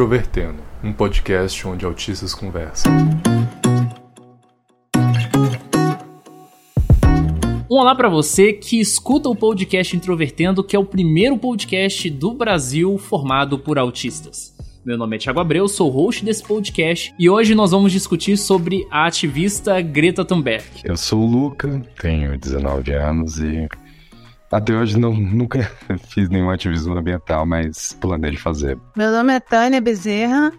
Introvertendo, um podcast onde autistas conversam. Um olá para você que escuta o podcast Introvertendo, que é o primeiro podcast do Brasil formado por autistas. Meu nome é Thiago Abreu, sou host desse podcast e hoje nós vamos discutir sobre a ativista Greta Thunberg. Eu sou o Luca, tenho 19 anos e até hoje não, nunca fiz nenhum ativismo ambiental, mas planejo fazer. Meu nome é Tânia Bezerra,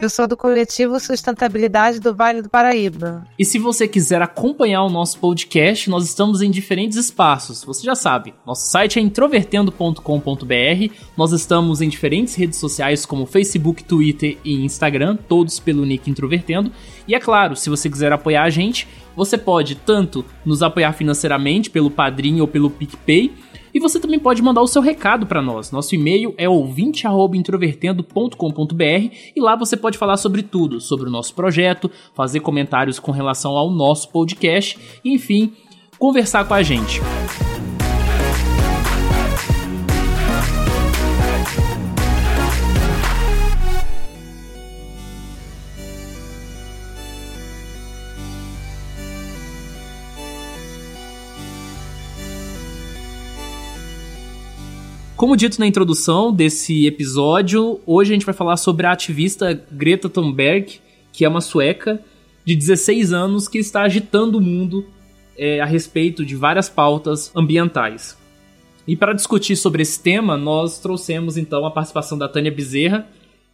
eu sou do coletivo Sustentabilidade do Vale do Paraíba. E se você quiser acompanhar o nosso podcast, nós estamos em diferentes espaços. Você já sabe, nosso site é introvertendo.com.br. Nós estamos em diferentes redes sociais como Facebook, Twitter e Instagram, todos pelo nick Introvertendo. E é claro, se você quiser apoiar a gente, você pode tanto nos apoiar financeiramente pelo Padrim ou pelo PicPay, e você também pode mandar o seu recado para nós. Nosso e-mail é ouvinte@introvertendo.com.br e lá você pode falar sobre tudo, sobre o nosso projeto, fazer comentários com relação ao nosso podcast, e, enfim, conversar com a gente. Como dito na introdução desse episódio, hoje a gente vai falar sobre a ativista Greta Thunberg, que é uma sueca de 16 anos que está agitando o mundo é, a respeito de várias pautas ambientais. E para discutir sobre esse tema, nós trouxemos então a participação da Tânia Bezerra,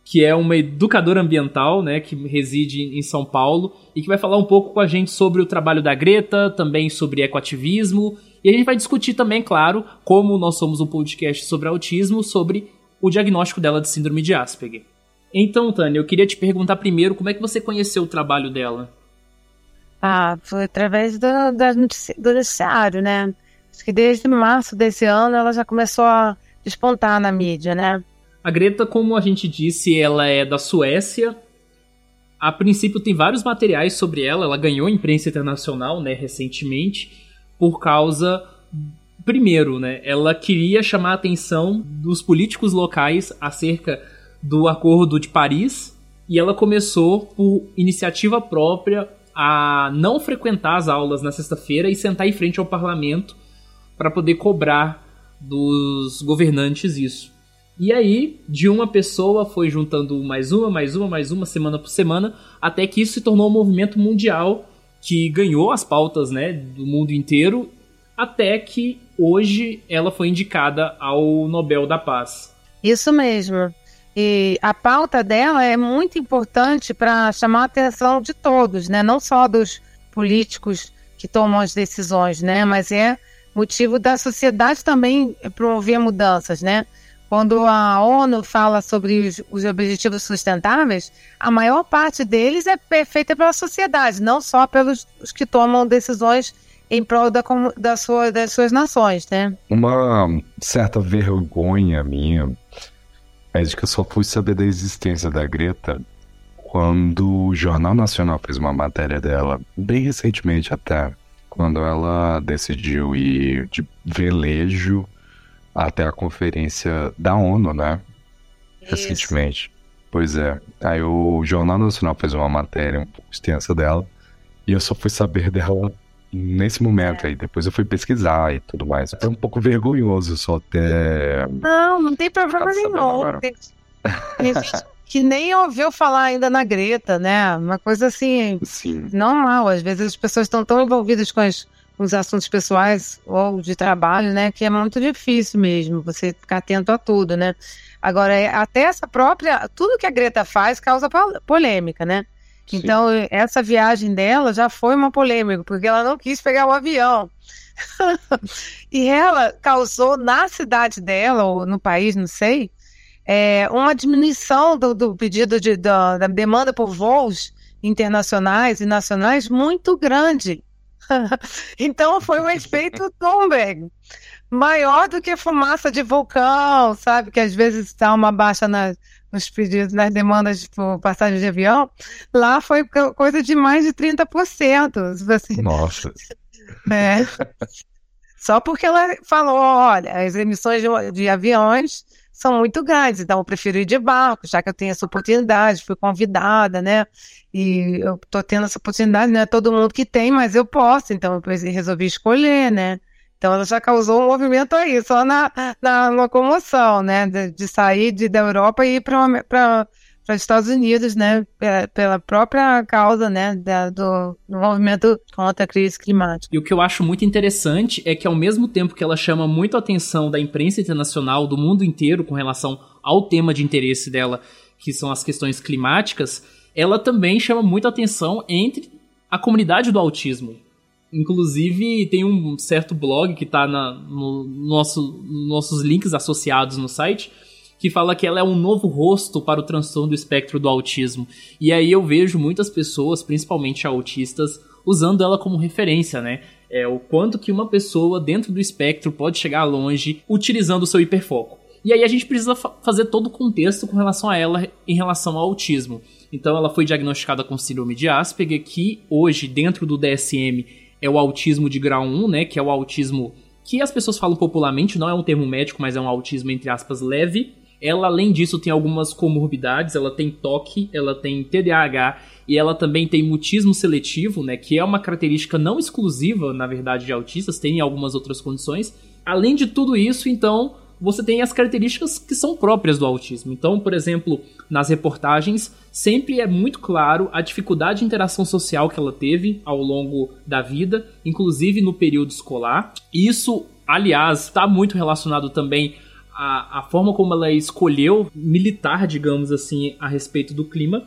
que é uma educadora ambiental, né, que reside em São Paulo e que vai falar um pouco com a gente sobre o trabalho da Greta, também sobre ecoativismo e a gente vai discutir também, claro, como nós somos um podcast sobre autismo, sobre o diagnóstico dela de síndrome de Asperger. Então, Tânia, eu queria te perguntar primeiro como é que você conheceu o trabalho dela? Ah, foi através do, do noticiário, né? Acho que desde março desse ano ela já começou a despontar na mídia, né? A Greta, como a gente disse, ela é da Suécia. A princípio tem vários materiais sobre ela, ela ganhou imprensa internacional, né, recentemente por causa primeiro, né, ela queria chamar a atenção dos políticos locais acerca do Acordo de Paris e ela começou por iniciativa própria a não frequentar as aulas na sexta-feira e sentar em frente ao parlamento para poder cobrar dos governantes isso. E aí, de uma pessoa foi juntando mais uma, mais uma, mais uma, semana por semana, até que isso se tornou um movimento mundial que ganhou as pautas né, do mundo inteiro, até que hoje ela foi indicada ao Nobel da Paz. Isso mesmo. E a pauta dela é muito importante para chamar a atenção de todos, né? não só dos políticos que tomam as decisões, né? mas é motivo da sociedade também promover mudanças, né? Quando a ONU fala sobre os, os, objetivos sustentáveis, a maior parte deles é feita pela sociedade, não só pelos que tomam decisões em prol da, da sua, das suas nações, né? Uma certa vergonha minha é de que eu só fui saber da existência da Greta quando o Jornal Nacional fez uma matéria dela, bem recentemente até, quando ela decidiu ir de velejo até a conferência da ONU, né? Isso. Recentemente. Pois é. Aí o Jornal Nacional fez uma matéria um pouco extensa dela. E eu só fui saber dela nesse momento é. aí. Depois eu fui pesquisar e tudo mais. Foi um pouco vergonhoso só ter. Não, não tem problema nenhum. Tem... que nem ouviu falar ainda na Greta, né? Uma coisa assim, Sim. normal. Às vezes as pessoas estão tão envolvidas com as os assuntos pessoais ou de trabalho, né? Que é muito difícil mesmo você ficar atento a tudo, né? Agora, é, até essa própria. Tudo que a Greta faz causa polêmica, né? Sim. Então, essa viagem dela já foi uma polêmica, porque ela não quis pegar o avião. e ela causou na cidade dela, ou no país, não sei, é, uma diminuição do, do pedido de, da, da demanda por voos internacionais e nacionais muito grande. então foi um efeito Thunberg. Maior do que fumaça de vulcão, sabe? Que às vezes dá uma baixa nas, nos pedidos, nas demandas por passagem de avião. Lá foi coisa de mais de 30%. Assim. Nossa. É. Só porque ela falou: olha, as emissões de, de aviões são muito grandes. Então, eu prefiro ir de barco, já que eu tenho essa oportunidade, fui convidada, né? E eu tô tendo essa oportunidade, não é todo mundo que tem, mas eu posso, então eu resolvi escolher, né? Então ela já causou um movimento aí, só na, na locomoção, né? De, de sair de, da Europa e ir para para os Estados Unidos, né, pela própria causa, né, da, do, do, movimento contra a crise climática. E o que eu acho muito interessante é que ao mesmo tempo que ela chama muito a atenção da imprensa internacional do mundo inteiro com relação ao tema de interesse dela, que são as questões climáticas, ela também chama muito a atenção entre a comunidade do autismo. Inclusive, tem um certo blog que está no nosso, nossos links associados no site, que fala que ela é um novo rosto para o transtorno do espectro do autismo. E aí eu vejo muitas pessoas, principalmente autistas, usando ela como referência, né? É o quanto que uma pessoa dentro do espectro pode chegar longe utilizando o seu hiperfoco. E aí a gente precisa fa fazer todo o contexto com relação a ela em relação ao autismo. Então ela foi diagnosticada com síndrome de Asperger, que hoje dentro do DSM é o autismo de grau 1, né, que é o autismo que as pessoas falam popularmente, não é um termo médico, mas é um autismo entre aspas leve. Ela, além disso, tem algumas comorbidades, ela tem toque, ela tem TDAH e ela também tem mutismo seletivo, né, que é uma característica não exclusiva, na verdade, de autistas, tem algumas outras condições. Além de tudo isso, então, você tem as características que são próprias do autismo. Então, por exemplo, nas reportagens, sempre é muito claro a dificuldade de interação social que ela teve ao longo da vida, inclusive no período escolar. Isso, aliás, está muito relacionado também a, a forma como ela escolheu militar, digamos assim, a respeito do clima.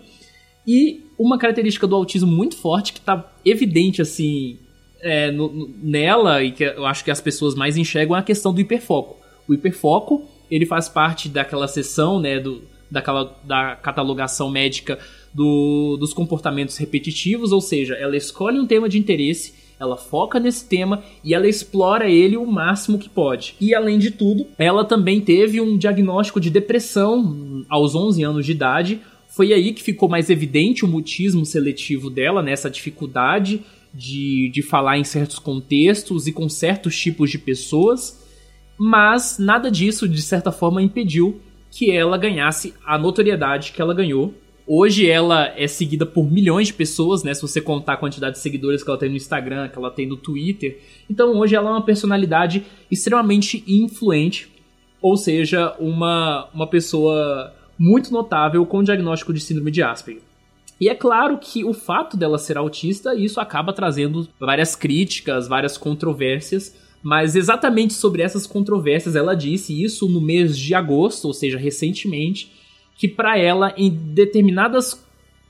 E uma característica do autismo muito forte que está evidente assim é, no, no, nela e que eu acho que as pessoas mais enxergam é a questão do hiperfoco. O hiperfoco ele faz parte daquela seção, né, do, daquela da catalogação médica do, dos comportamentos repetitivos, ou seja, ela escolhe um tema de interesse ela foca nesse tema e ela explora ele o máximo que pode. E além de tudo, ela também teve um diagnóstico de depressão aos 11 anos de idade. Foi aí que ficou mais evidente o mutismo seletivo dela, nessa né? dificuldade de, de falar em certos contextos e com certos tipos de pessoas. Mas nada disso, de certa forma, impediu que ela ganhasse a notoriedade que ela ganhou Hoje ela é seguida por milhões de pessoas, né? Se você contar a quantidade de seguidores que ela tem no Instagram, que ela tem no Twitter. Então hoje ela é uma personalidade extremamente influente, ou seja, uma, uma pessoa muito notável com diagnóstico de síndrome de Asperger. E é claro que o fato dela ser autista, isso acaba trazendo várias críticas, várias controvérsias, mas exatamente sobre essas controvérsias ela disse isso no mês de agosto, ou seja, recentemente, que para ela, em determinadas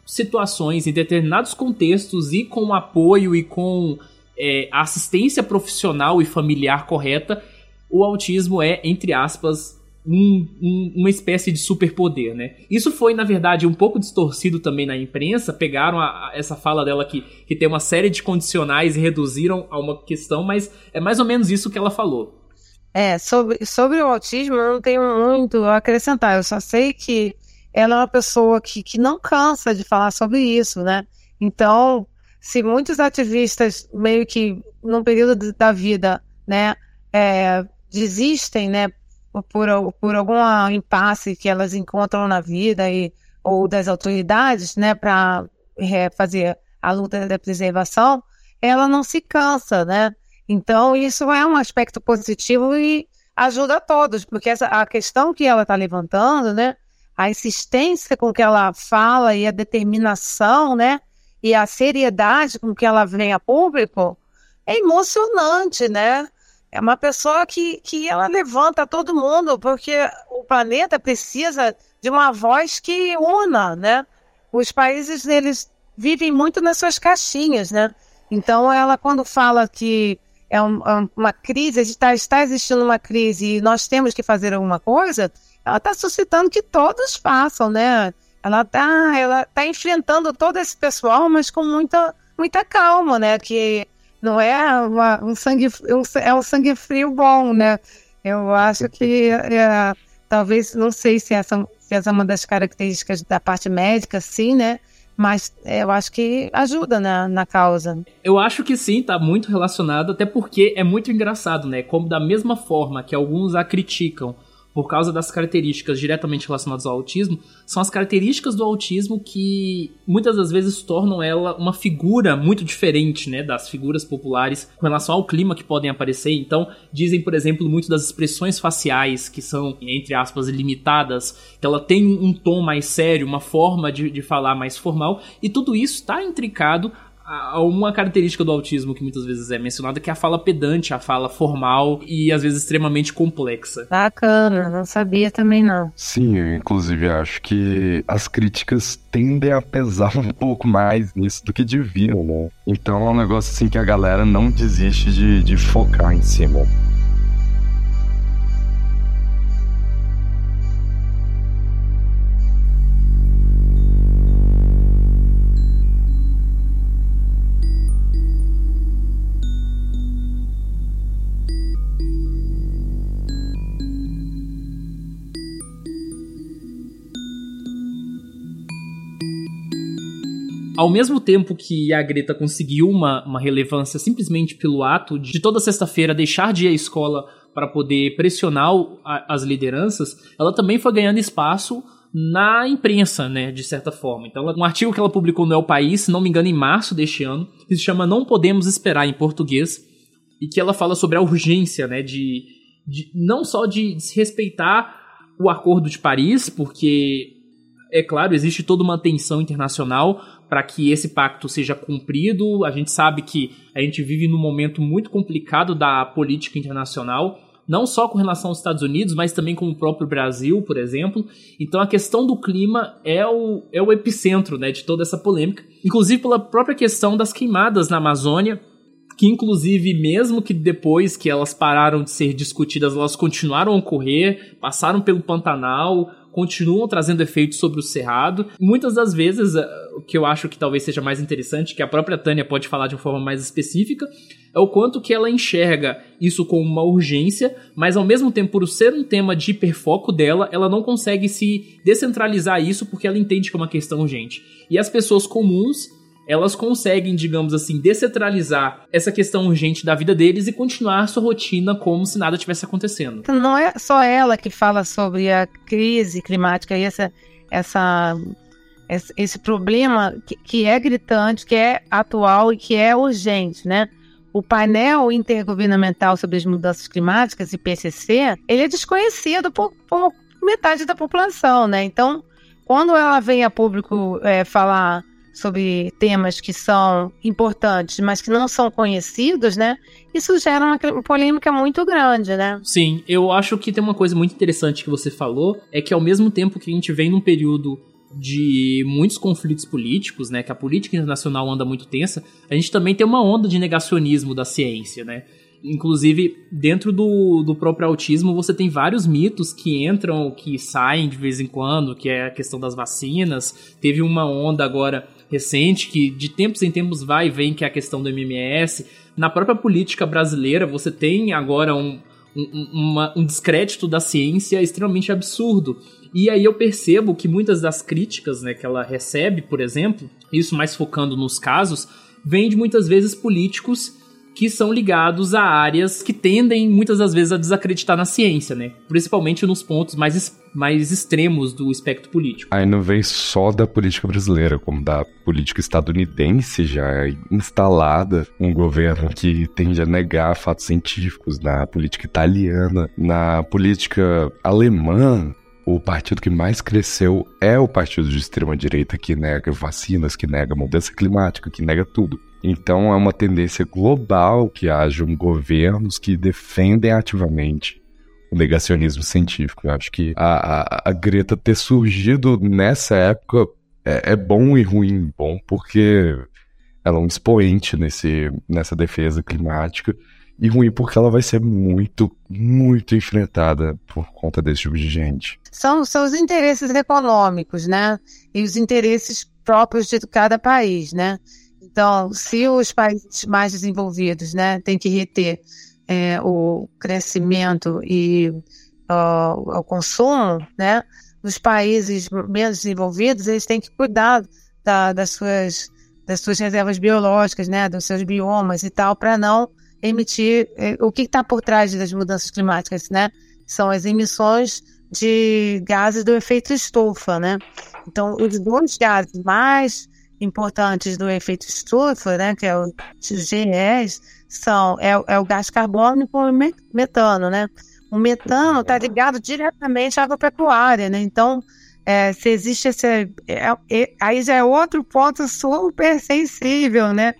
situações, em determinados contextos e com apoio e com é, assistência profissional e familiar correta, o autismo é, entre aspas, um, um, uma espécie de superpoder, né? Isso foi, na verdade, um pouco distorcido também na imprensa. Pegaram a, a, essa fala dela que, que tem uma série de condicionais e reduziram a uma questão, mas é mais ou menos isso que ela falou. É, sobre, sobre o autismo eu não tenho muito a acrescentar. Eu só sei que ela é uma pessoa que, que não cansa de falar sobre isso, né? Então, se muitos ativistas meio que num período da vida, né, é, desistem, né, por, por algum impasse que elas encontram na vida e, ou das autoridades, né, para é, fazer a luta da preservação, ela não se cansa, né? Então, isso é um aspecto positivo e ajuda a todos, porque essa, a questão que ela está levantando, né, a insistência com que ela fala e a determinação, né, e a seriedade com que ela vem a público, é emocionante, né? É uma pessoa que, que ela levanta todo mundo, porque o planeta precisa de uma voz que una, né? Os países, eles vivem muito nas suas caixinhas, né? Então, ela, quando fala que é um, é uma crise, está, está existindo uma crise e nós temos que fazer alguma coisa, ela está suscitando que todos façam, né? Ela está ela tá enfrentando todo esse pessoal, mas com muita, muita calma, né? Que não é uma, um sangue um, é um sangue frio bom, né? Eu acho que é, talvez não sei se essa, se essa é uma das características da parte médica, sim, né? Mas é, eu acho que ajuda na, na causa. Eu acho que sim, tá muito relacionado, até porque é muito engraçado, né? Como da mesma forma que alguns a criticam por causa das características diretamente relacionadas ao autismo, são as características do autismo que muitas das vezes tornam ela uma figura muito diferente, né, das figuras populares com relação ao clima que podem aparecer. Então, dizem, por exemplo, muito das expressões faciais que são, entre aspas, limitadas, que ela tem um tom mais sério, uma forma de, de falar mais formal, e tudo isso está intricado uma característica do autismo que muitas vezes é mencionada que é a fala pedante, a fala formal e às vezes extremamente complexa. Bacana, não sabia também não. Sim, eu inclusive acho que as críticas tendem a pesar um pouco mais nisso do que deviam, né? Então é um negócio assim que a galera não desiste de, de focar em cima. Ao mesmo tempo que a Greta conseguiu uma, uma relevância simplesmente pelo ato de toda sexta-feira deixar de ir à escola para poder pressionar a, as lideranças, ela também foi ganhando espaço na imprensa, né, de certa forma. Então, um artigo que ela publicou no El País, se não me engano, em março deste ano, que se chama Não Podemos Esperar em português, e que ela fala sobre a urgência, né, de, de não só de desrespeitar o Acordo de Paris, porque é claro, existe toda uma tensão internacional para que esse pacto seja cumprido. A gente sabe que a gente vive num momento muito complicado da política internacional, não só com relação aos Estados Unidos, mas também com o próprio Brasil, por exemplo. Então a questão do clima é o, é o epicentro né, de toda essa polêmica, inclusive pela própria questão das queimadas na Amazônia. Que, inclusive, mesmo que depois que elas pararam de ser discutidas, elas continuaram a ocorrer, passaram pelo Pantanal, continuam trazendo efeitos sobre o cerrado. Muitas das vezes, eh, que eu acho que talvez seja mais interessante, que a própria Tânia pode falar de uma forma mais específica, é o quanto que ela enxerga isso como uma urgência, mas ao mesmo tempo, por ser um tema de hiperfoco dela, ela não consegue se descentralizar isso porque ela entende que é uma questão urgente. E as pessoas comuns elas conseguem, digamos assim, descentralizar essa questão urgente da vida deles e continuar sua rotina como se nada tivesse acontecendo. Não é só ela que fala sobre a crise climática e essa, essa, esse problema que, que é gritante, que é atual e que é urgente, né? O painel intergovernamental sobre as mudanças climáticas, IPCC, ele é desconhecido por, por metade da população, né? Então, quando ela vem a público é, falar sobre temas que são importantes, mas que não são conhecidos, né? Isso gera uma polêmica muito grande, né? Sim, eu acho que tem uma coisa muito interessante que você falou, é que ao mesmo tempo que a gente vem num período de muitos conflitos políticos, né, que a política internacional anda muito tensa, a gente também tem uma onda de negacionismo da ciência, né? Inclusive, dentro do, do próprio autismo, você tem vários mitos que entram, que saem de vez em quando, que é a questão das vacinas. Teve uma onda agora recente que de tempos em tempos vai e vem, que é a questão do MMS. Na própria política brasileira, você tem agora um, um, uma, um descrédito da ciência extremamente absurdo. E aí eu percebo que muitas das críticas né, que ela recebe, por exemplo, isso mais focando nos casos, vem de muitas vezes políticos que são ligados a áreas que tendem muitas das vezes a desacreditar na ciência, né? Principalmente nos pontos mais, mais extremos do espectro político. Aí não vem só da política brasileira, como da política estadunidense já instalada, um governo que tende a negar fatos científicos, na política italiana, na política alemã, o partido que mais cresceu é o partido de extrema direita que nega vacinas, que nega mudança climática, que nega tudo. Então é uma tendência global que hajam governos que defendem ativamente o negacionismo científico. Eu acho que a, a, a Greta ter surgido nessa época é, é, bom e ruim. Bom porque ela é um expoente nesse, nessa defesa climática e ruim porque ela vai ser muito, muito enfrentada por conta desse tipo de gente. São, são os interesses econômicos, né? E os interesses próprios de cada país, né? Então, se os países mais desenvolvidos né, têm que reter é, o crescimento e uh, o consumo, né, os países menos desenvolvidos eles têm que cuidar da, das, suas, das suas reservas biológicas, né, dos seus biomas e tal, para não emitir é, o que está por trás das mudanças climáticas, né? são as emissões de gases do efeito estufa, né? Então, os dois gases mais importantes do efeito estufa, né, que é o GEs, são é, é o gás carbônico e o metano, né? O metano está ligado diretamente à agropecuária, né? Então, é, se existe esse. É, é, aí já é outro ponto super sensível, né?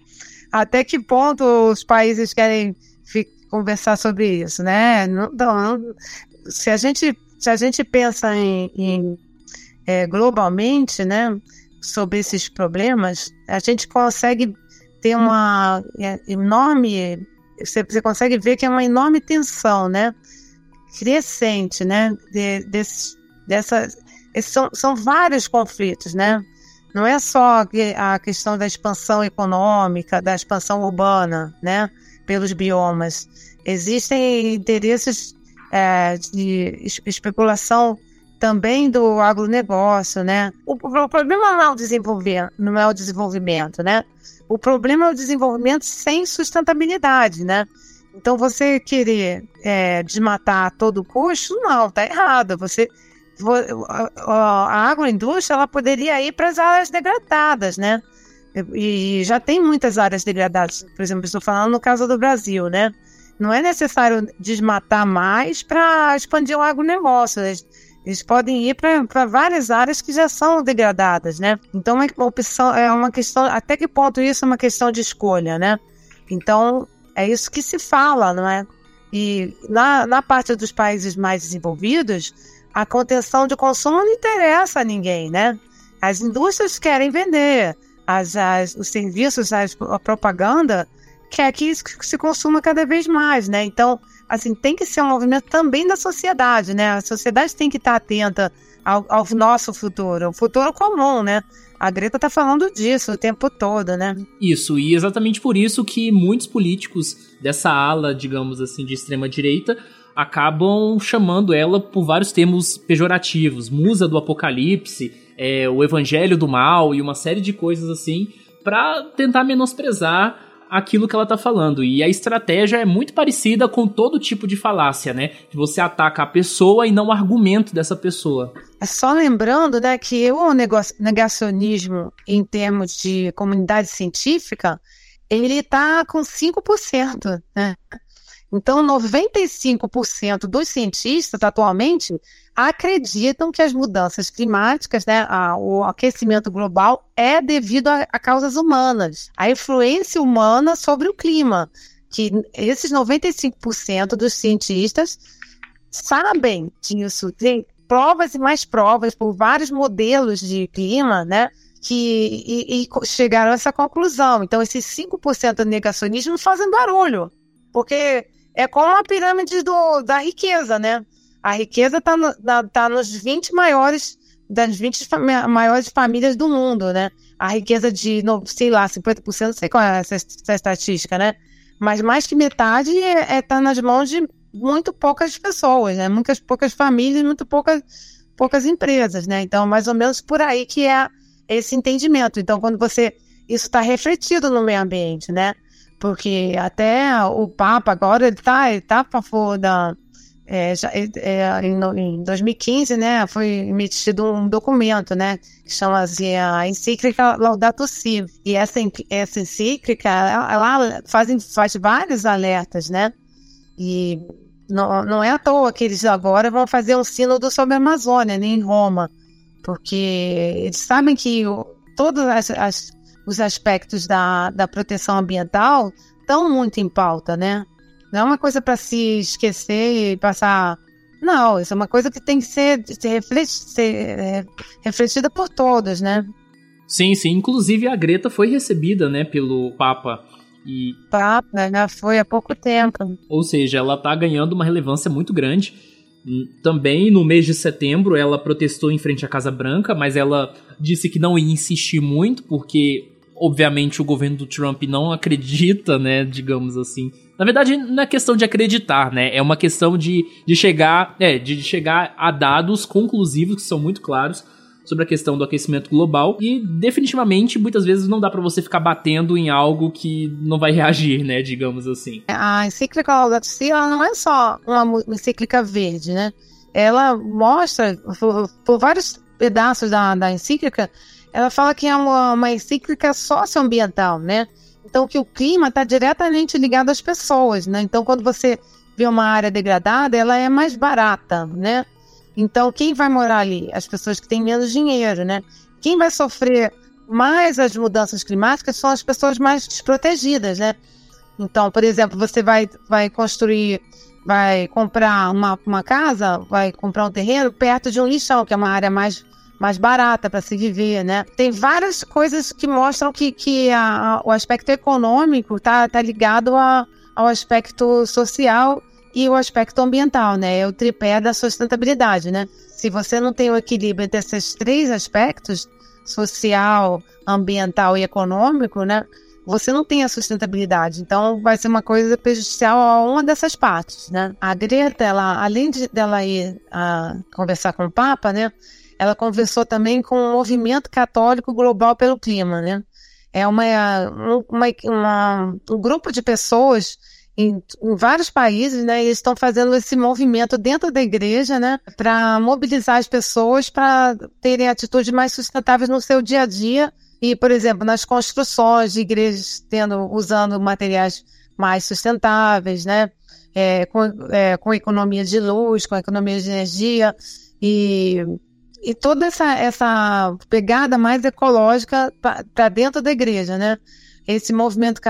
Até que ponto os países querem conversar sobre isso, né? Não, não, se, a gente, se a gente pensa em, em é, globalmente, né, sobre esses problemas, a gente consegue ter uma é, enorme. Você, você consegue ver que é uma enorme tensão, né? Crescente, né? De, desse, dessa, são, são vários conflitos, né? Não é só a questão da expansão econômica, da expansão urbana, né? Pelos biomas. Existem interesses é, de especulação também do agronegócio, né? O, o, problema não é o desenvolvimento, não é o desenvolvimento, né? O problema é o desenvolvimento sem sustentabilidade, né? Então você querer é, desmatar a todo custo, não, tá errado. Você a agroindústria ela poderia ir para as áreas degradadas, né? E já tem muitas áreas degradadas, por exemplo, estou falando no caso do Brasil, né? Não é necessário desmatar mais para expandir o agronegócio. Eles, eles podem ir para várias áreas que já são degradadas, né? Então é uma opção, é uma questão, até que ponto isso é uma questão de escolha, né? Então é isso que se fala, não é? E na, na parte dos países mais desenvolvidos, a contenção de consumo não interessa a ninguém, né? As indústrias querem vender, as, as, os serviços, as, a propaganda quer que isso se consuma cada vez mais, né? Então, assim, tem que ser um movimento também da sociedade, né? A sociedade tem que estar atenta ao, ao nosso futuro, o futuro comum, né? A Greta está falando disso o tempo todo, né? Isso, e exatamente por isso que muitos políticos dessa ala, digamos assim, de extrema direita, acabam chamando ela por vários termos pejorativos, musa do apocalipse, é, o evangelho do mal e uma série de coisas assim, para tentar menosprezar aquilo que ela tá falando. E a estratégia é muito parecida com todo tipo de falácia, né? Que você ataca a pessoa e não o argumento dessa pessoa. É só lembrando, né, que o negacionismo em termos de comunidade científica, ele tá com 5%, né? Então, 95% dos cientistas atualmente acreditam que as mudanças climáticas, né, a, o aquecimento global é devido a, a, causas humanas, a influência humana sobre o clima. Que esses 95% dos cientistas sabem disso, tem provas e mais provas por vários modelos de clima, né? Que, e, e chegaram a essa conclusão. Então, esses 5% de negacionismo fazem barulho, porque é como a pirâmide do, da riqueza, né? A riqueza está no, tá nos 20 maiores, das 20 maiores famílias do mundo, né? A riqueza de, sei lá, 50%, não sei qual é essa, essa estatística, né? Mas mais que metade está é, é, tá nas mãos de muito poucas pessoas, né? Muitas poucas famílias, muito poucas, poucas empresas, né? Então, mais ou menos por aí que é esse entendimento. Então, quando você. Isso está refletido no meio ambiente, né? Porque até o Papa agora ele está ele tá a favor da é, já, é, em, em 2015, né, foi emitido um documento, né, que chama-se a encíclica Laudato Si. E essa, essa encíclica, ela faz, faz vários alertas, né, e não, não é à toa que eles agora vão fazer um sínodo sobre a Amazônia, nem em Roma, porque eles sabem que todas as, as os aspectos da, da proteção ambiental estão muito em pauta, né? Não é uma coisa para se esquecer e passar. Não, isso é uma coisa que tem que ser, ser, ser é, refletida por todos, né? Sim, sim. Inclusive a Greta foi recebida, né, pelo Papa. E... Papa, já foi há pouco tempo. Ou seja, ela tá ganhando uma relevância muito grande. Também no mês de setembro ela protestou em frente à Casa Branca, mas ela disse que não ia insistir muito, porque obviamente o governo do Trump não acredita, né, digamos assim. Na verdade, não é questão de acreditar, né? É uma questão de, de chegar, é, de chegar a dados conclusivos que são muito claros sobre a questão do aquecimento global e definitivamente muitas vezes não dá para você ficar batendo em algo que não vai reagir, né, digamos assim. A encíclica Laudato Si, não é só uma encíclica verde, né? Ela mostra por, por vários pedaços da, da encíclica, ela fala que é uma, uma encíclica socioambiental, né? Então que o clima está diretamente ligado às pessoas, né? Então quando você vê uma área degradada, ela é mais barata, né? Então, quem vai morar ali? As pessoas que têm menos dinheiro, né? Quem vai sofrer mais as mudanças climáticas são as pessoas mais desprotegidas, né? Então, por exemplo, você vai, vai construir, vai comprar uma, uma casa, vai comprar um terreno perto de um lixão, que é uma área mais, mais barata para se viver, né? Tem várias coisas que mostram que, que a, o aspecto econômico está tá ligado a, ao aspecto social e o aspecto ambiental, né? É o tripé da sustentabilidade, né? Se você não tem o equilíbrio entre esses três aspectos, social, ambiental e econômico, né? Você não tem a sustentabilidade. Então, vai ser uma coisa prejudicial a uma dessas partes, né? A Greta, ela, além de dela ir a, conversar com o Papa, né? Ela conversou também com o movimento católico global pelo clima, né? É uma, uma, uma um grupo de pessoas em, em, vários países, né? Eles estão fazendo esse movimento dentro da igreja, né? Para mobilizar as pessoas para terem atitudes mais sustentáveis no seu dia a dia e, por exemplo, nas construções de igrejas, tendo usando materiais mais sustentáveis, né? É, com, é, com economia de luz, com economia de energia e e toda essa, essa pegada mais ecológica para dentro da igreja, né? esse movimento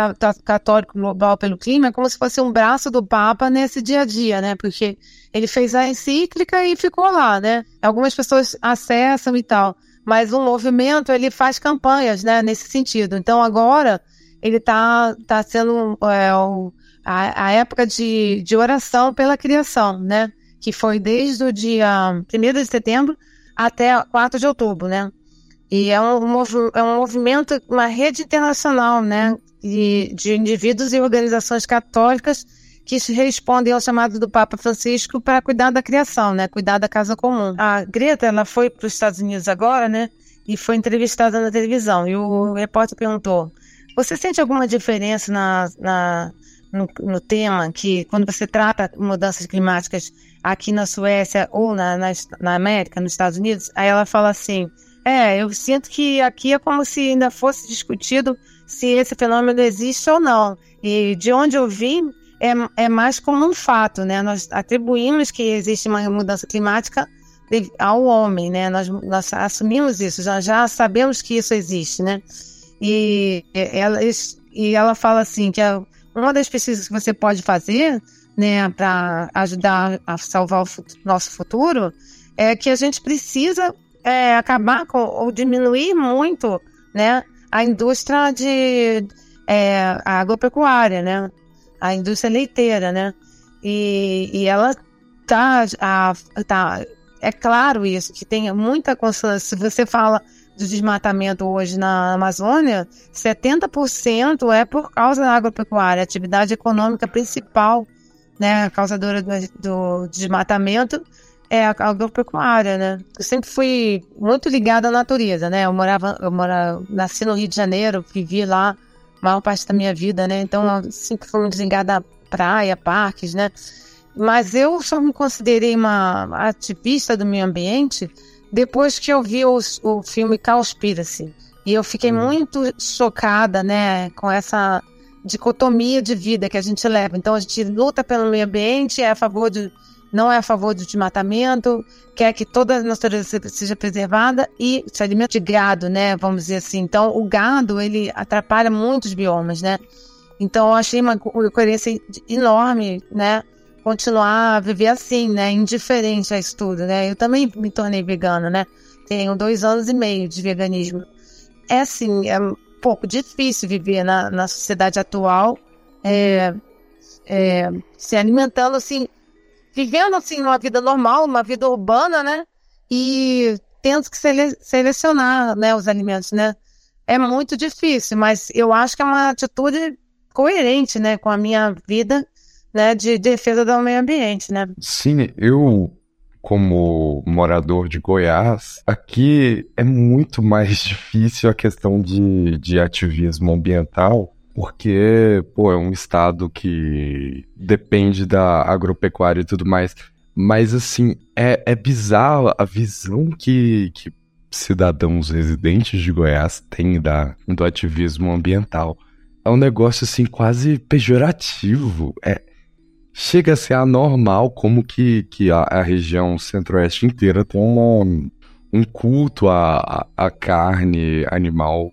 católico global pelo clima é como se fosse um braço do Papa nesse dia a dia, né? Porque ele fez a encíclica e ficou lá, né? Algumas pessoas acessam e tal, mas o movimento ele faz campanhas, né? Nesse sentido. Então agora ele está tá sendo é, o, a, a, época de, de oração pela criação, né? Que foi desde o dia 1 de setembro até 4 de outubro, né? E é um, é um movimento, uma rede internacional, né, de, de indivíduos e organizações católicas que respondem ao chamado do Papa Francisco para cuidar da criação, né, cuidar da casa comum. A Greta, ela foi para os Estados Unidos agora, né, e foi entrevistada na televisão. E o repórter perguntou: Você sente alguma diferença na, na no, no, tema que quando você trata mudanças climáticas aqui na Suécia ou na, na, na América, nos Estados Unidos? Aí ela fala assim é, eu sinto que aqui é como se ainda fosse discutido se esse fenômeno existe ou não. E de onde eu vim, é, é mais como um fato, né? Nós atribuímos que existe uma mudança climática ao homem, né? Nós, nós assumimos isso, já, já sabemos que isso existe, né? E ela, e ela fala assim que uma das pesquisas que você pode fazer, né, para ajudar a salvar o nosso futuro, é que a gente precisa é, acabar com ou diminuir muito, né, a indústria de é, agropecuária, né, a indústria leiteira, né, e, e ela tá, a, tá, é claro isso, que tem muita consciência, se você fala do desmatamento hoje na Amazônia, 70% é por causa da agropecuária, atividade econômica principal, né, causadora do, do desmatamento, é, a agropecuária, né? Eu sempre fui muito ligada à natureza, né? Eu morava, eu morava, nasci no Rio de Janeiro, vivi lá a maior parte da minha vida, né? Então eu sempre fui muito ligada à praia, parques, né? Mas eu só me considerei uma ativista do meio ambiente depois que eu vi o, o filme Cowspiracy. E eu fiquei hum. muito chocada, né, com essa dicotomia de vida que a gente leva. Então a gente luta pelo meio ambiente, é a favor de não é a favor do desmatamento, quer que toda a natureza seja preservada e se alimenta de gado, né? Vamos dizer assim. Então, o gado, ele atrapalha muitos biomas, né? Então, eu achei uma coerência enorme, né? Continuar a viver assim, né? Indiferente a isso tudo, né? Eu também me tornei vegana, né? Tenho dois anos e meio de veganismo. É assim, é um pouco difícil viver na, na sociedade atual, é, é, se alimentando assim vivendo assim uma vida normal, uma vida urbana, né? E tendo que sele selecionar, né, os alimentos, né? É muito difícil, mas eu acho que é uma atitude coerente, né, com a minha vida, né, de defesa do meio ambiente, né? Sim, eu como morador de Goiás, aqui é muito mais difícil a questão de, de ativismo ambiental, porque, pô, é um estado que depende da agropecuária e tudo mais. Mas, assim, é, é bizarro a visão que, que cidadãos residentes de Goiás têm da, do ativismo ambiental. É um negócio, assim, quase pejorativo. É, chega a ser anormal como que, que a, a região centro-oeste inteira tem um, um culto à, à carne animal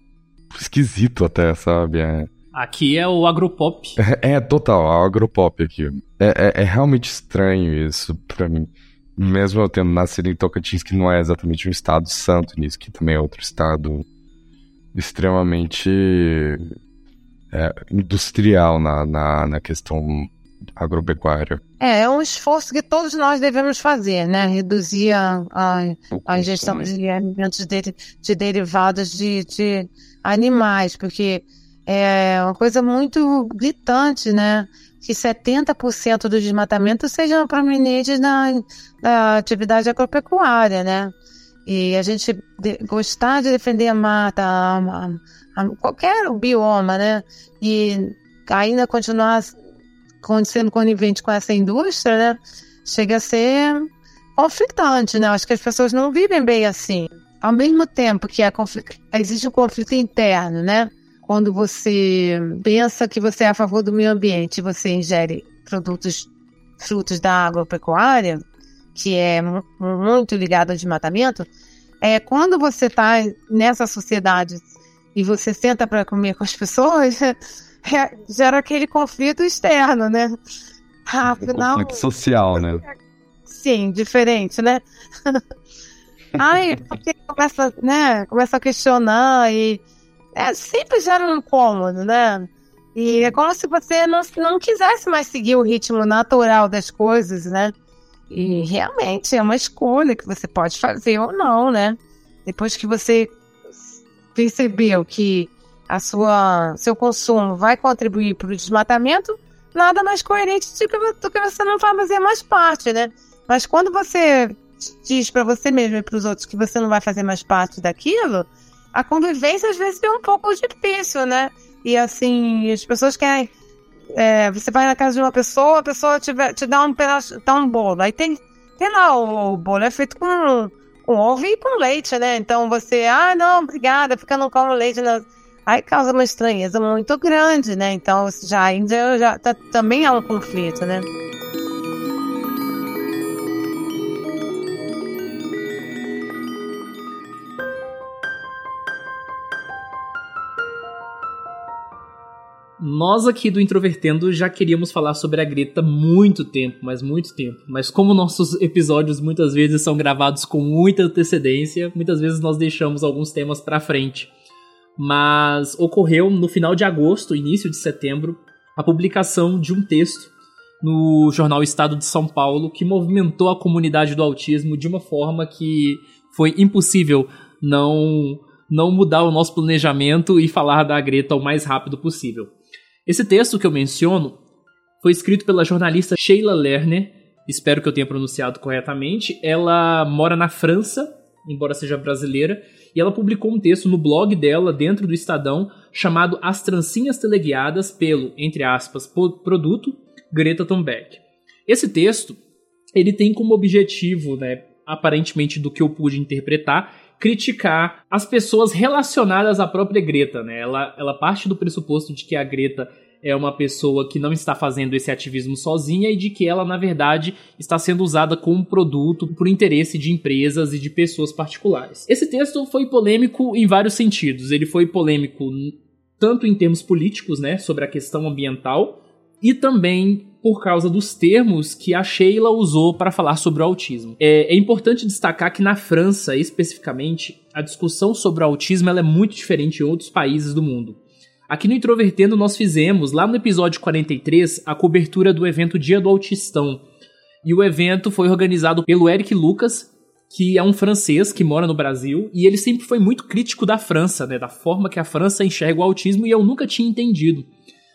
esquisito até, sabe? É, Aqui é o agropop. É, é total, é o agropop aqui. É, é, é, realmente estranho isso pra mim. Mesmo eu tendo nascido em Tocantins, que não é exatamente um estado santo nisso, que também é outro estado extremamente é, industrial na, na, na questão agropecuária. É, é um esforço que todos nós devemos fazer, né? Reduzir a, a, a ingestão de alimentos de, de derivados de, de animais, porque é uma coisa muito gritante, né? Que 70% do desmatamento sejam provenientes da, da atividade agropecuária, né? E a gente de, gostar de defender a mata, a, a, a, qualquer bioma, né? E ainda continuar sendo conivente com essa indústria, né? Chega a ser conflitante, né? Acho que as pessoas não vivem bem assim. Ao mesmo tempo que é existe um conflito interno, né? quando você pensa que você é a favor do meio ambiente, você ingere produtos, frutos da agropecuária, que é muito ligado ao desmatamento, é quando você está nessa sociedade e você senta para comer com as pessoas, gera aquele conflito externo, né? Afinal, conflito social, né? Sim, diferente, né? Aí, porque começa, né, começa a questionar e é, sempre gera um incômodo, né? E é como se você não, não quisesse mais seguir o ritmo natural das coisas, né? E realmente é uma escolha que você pode fazer ou não, né? Depois que você percebeu que a sua seu consumo vai contribuir para o desmatamento, nada mais coerente do que, do que você não fazer mais parte, né? Mas quando você diz para você mesmo e para os outros que você não vai fazer mais parte daquilo, a convivência às vezes é um pouco difícil, né? E assim, as pessoas querem. É, você vai na casa de uma pessoa, a pessoa te, te dá um pedaço, dá um bolo. Aí tem, tem lá, o, o bolo é feito com, com ovo e com leite, né? Então você, ah, não, obrigada, fica não come leite. Não. Aí causa uma estranheza muito grande, né? Então já ainda já tá, também é um conflito, né? Nós aqui do Introvertendo já queríamos falar sobre a Greta muito tempo, mas muito tempo. Mas como nossos episódios muitas vezes são gravados com muita antecedência, muitas vezes nós deixamos alguns temas para frente. Mas ocorreu no final de agosto, início de setembro, a publicação de um texto no jornal Estado de São Paulo que movimentou a comunidade do autismo de uma forma que foi impossível não não mudar o nosso planejamento e falar da Greta o mais rápido possível. Esse texto que eu menciono foi escrito pela jornalista Sheila Lerner, espero que eu tenha pronunciado corretamente. Ela mora na França, embora seja brasileira, e ela publicou um texto no blog dela, dentro do Estadão, chamado As Trancinhas Teleguiadas pelo, entre aspas, produto Greta Thunberg. Esse texto, ele tem como objetivo, né, aparentemente do que eu pude interpretar, criticar as pessoas relacionadas à própria Greta, né? Ela, ela parte do pressuposto de que a Greta é uma pessoa que não está fazendo esse ativismo sozinha e de que ela, na verdade, está sendo usada como produto por interesse de empresas e de pessoas particulares. Esse texto foi polêmico em vários sentidos. Ele foi polêmico tanto em termos políticos, né, sobre a questão ambiental, e também por causa dos termos que a Sheila usou para falar sobre o autismo. É, é, importante destacar que na França, especificamente, a discussão sobre o autismo é muito diferente em outros países do mundo. Aqui no Introvertendo nós fizemos, lá no episódio 43, a cobertura do evento Dia do Autistão. E o evento foi organizado pelo Eric Lucas, que é um francês que mora no Brasil, e ele sempre foi muito crítico da França, né, da forma que a França enxerga o autismo, e eu nunca tinha entendido.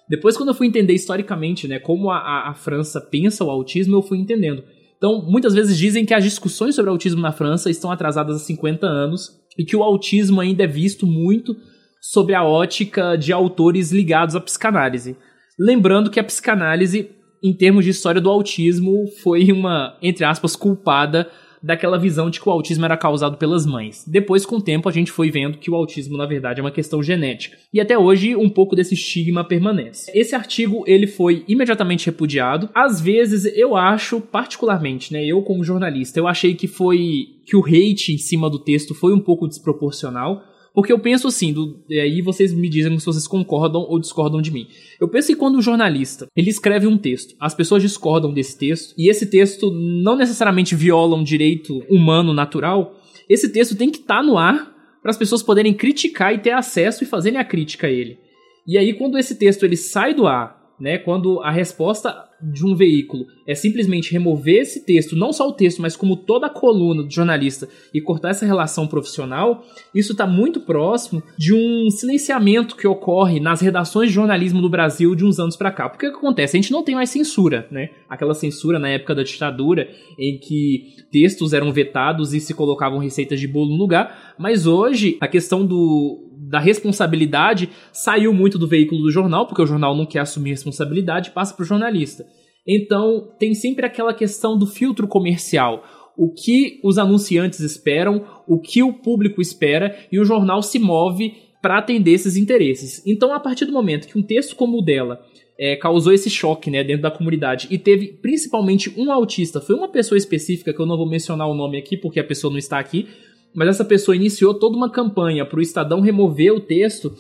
Depois, quando eu fui entender historicamente, né, como a, a, França pensa o autismo, eu fui entendendo Então, muitas vezes dizem que as discussões sobre autismo na França estão atrasadas há 50 anos e que o autismo ainda é visto muito sob a ótica de autores ligados à psicanálise. Lembrando que a psicanálise, em termos de história do autismo, foi uma, entre aspas, culpada daquela visão de que o autismo era causado pelas mães. Depois, com o tempo, a gente foi vendo que o autismo, na verdade, é uma questão genética. E até hoje, um pouco desse estigma permanece. Esse artigo, ele foi imediatamente repudiado. Às vezes, eu acho, particularmente, né, eu como jornalista, eu achei que foi que o hate em cima do texto foi um pouco desproporcional. Porque eu penso assim, do, e aí vocês me dizem se vocês concordam ou discordam de mim. Eu penso que quando um jornalista ele escreve um texto, as pessoas discordam desse texto, e esse texto não necessariamente viola um direito humano natural, esse texto tem que estar tá no ar para as pessoas poderem criticar e ter acesso e fazerem a crítica a ele. E aí, quando esse texto ele sai do ar, né, quando a resposta de um veículo é simplesmente remover esse texto, não só o texto, mas como toda a coluna do jornalista e cortar essa relação profissional, isso está muito próximo de um silenciamento que ocorre nas redações de jornalismo do Brasil de uns anos para cá. Porque o que acontece? A gente não tem mais censura, né? Aquela censura na época da ditadura em que textos eram vetados e se colocavam receitas de bolo no lugar, mas hoje a questão do da responsabilidade saiu muito do veículo do jornal, porque o jornal não quer assumir responsabilidade, passa para o jornalista. Então, tem sempre aquela questão do filtro comercial. O que os anunciantes esperam, o que o público espera, e o jornal se move para atender esses interesses. Então, a partir do momento que um texto como o dela é, causou esse choque né, dentro da comunidade e teve principalmente um autista, foi uma pessoa específica que eu não vou mencionar o nome aqui porque a pessoa não está aqui, mas essa pessoa iniciou toda uma campanha para o Estadão remover o texto,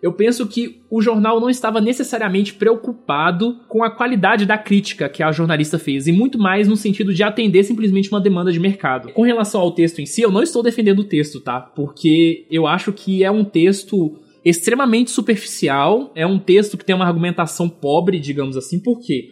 eu penso que o jornal não estava necessariamente preocupado com a qualidade da crítica que a jornalista fez, e muito mais no sentido de atender simplesmente uma demanda de mercado. Com relação ao texto em si, eu não estou defendendo o texto, tá? Porque eu acho que é um texto extremamente superficial, é um texto que tem uma argumentação pobre, digamos assim, por quê?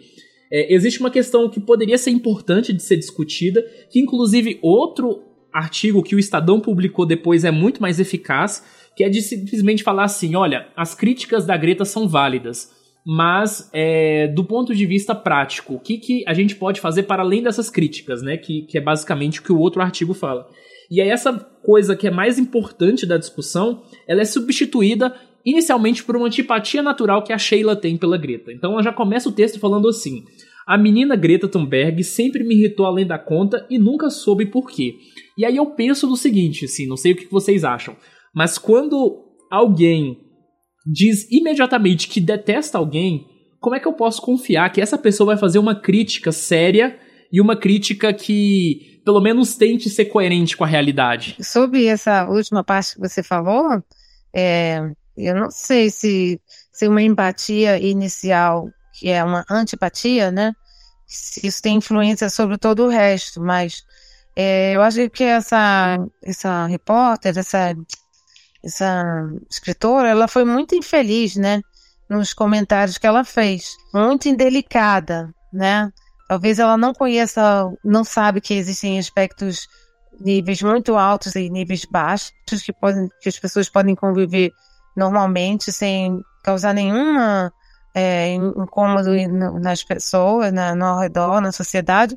É, existe uma questão que poderia ser importante de ser discutida, que inclusive outro artigo que o Estadão publicou depois é muito mais eficaz, que é de simplesmente falar assim: olha, as críticas da Greta são válidas, mas é, do ponto de vista prático, o que, que a gente pode fazer para além dessas críticas, né? Que, que é basicamente o que o outro artigo fala. E aí essa coisa que é mais importante da discussão, ela é substituída inicialmente por uma antipatia natural que a Sheila tem pela Greta. Então ela já começa o texto falando assim: a menina Greta Thunberg sempre me irritou além da conta e nunca soube por quê. E aí eu penso no seguinte, assim, não sei o que vocês acham, mas quando alguém diz imediatamente que detesta alguém, como é que eu posso confiar que essa pessoa vai fazer uma crítica séria e uma crítica que pelo menos tente ser coerente com a realidade? Sobre essa última parte que você falou, é, eu não sei se, se uma empatia inicial, que é uma antipatia, né? Isso tem influência sobre todo o resto, mas é, eu acho que essa, essa repórter, essa, essa escritora, ela foi muito infeliz, né? Nos comentários que ela fez. Muito indelicada, né? Talvez ela não conheça, não sabe que existem aspectos, níveis muito altos e níveis baixos que, podem, que as pessoas podem conviver normalmente sem causar nenhuma é, incômodo nas pessoas, na, no ao redor, na sociedade.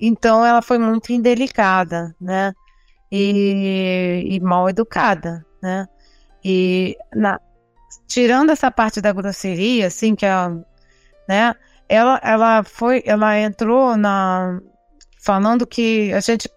Então ela foi muito indelicada, né? E, e mal educada, né? E na, tirando essa parte da grosseria, assim, que é, né? Ela, ela foi, ela entrou na falando que a gente,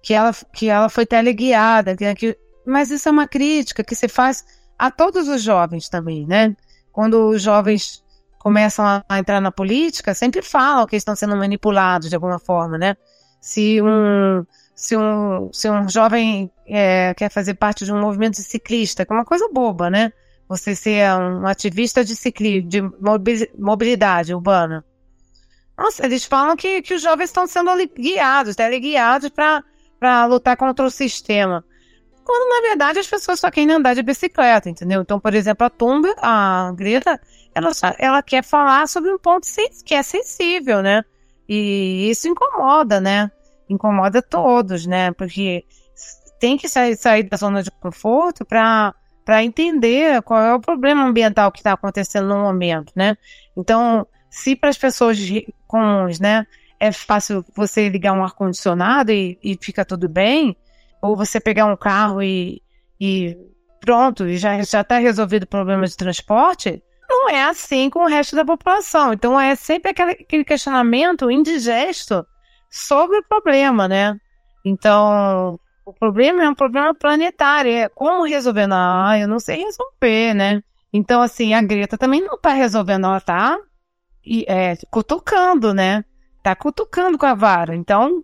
que ela, que ela foi teleguiada, que, que, mas isso é uma crítica que se faz a todos os jovens também, né? Quando os jovens começam a entrar na política sempre falam que estão sendo manipulados de alguma forma, né? Se um, se um, se um jovem é, quer fazer parte de um movimento de ciclista, que é uma coisa boba, né? Você ser um ativista de ciclismo, de mobilidade urbana. Nossa, eles falam que, que os jovens estão sendo guiados, teleguiados para lutar contra o sistema. Quando, na verdade, as pessoas só querem andar de bicicleta, entendeu? Então, por exemplo, a Tumba, a Greta, ela, ela quer falar sobre um ponto que é sensível, né? E isso incomoda, né? Incomoda todos, né? Porque tem que sair, sair da zona de conforto para para entender qual é o problema ambiental que está acontecendo no momento, né? Então, se para as pessoas comuns, né, é fácil você ligar um ar-condicionado e, e fica tudo bem, ou você pegar um carro e, e pronto, e já está resolvido o problema de transporte, não é assim com o resto da população. Então é sempre aquele, questionamento indigesto sobre o problema, né? Então, o problema é um problema planetário. É como resolver? Não, eu não sei resolver, né? Então, assim, a Greta também não está resolvendo, ela está é, cutucando, né? Tá cutucando com a vara. Então,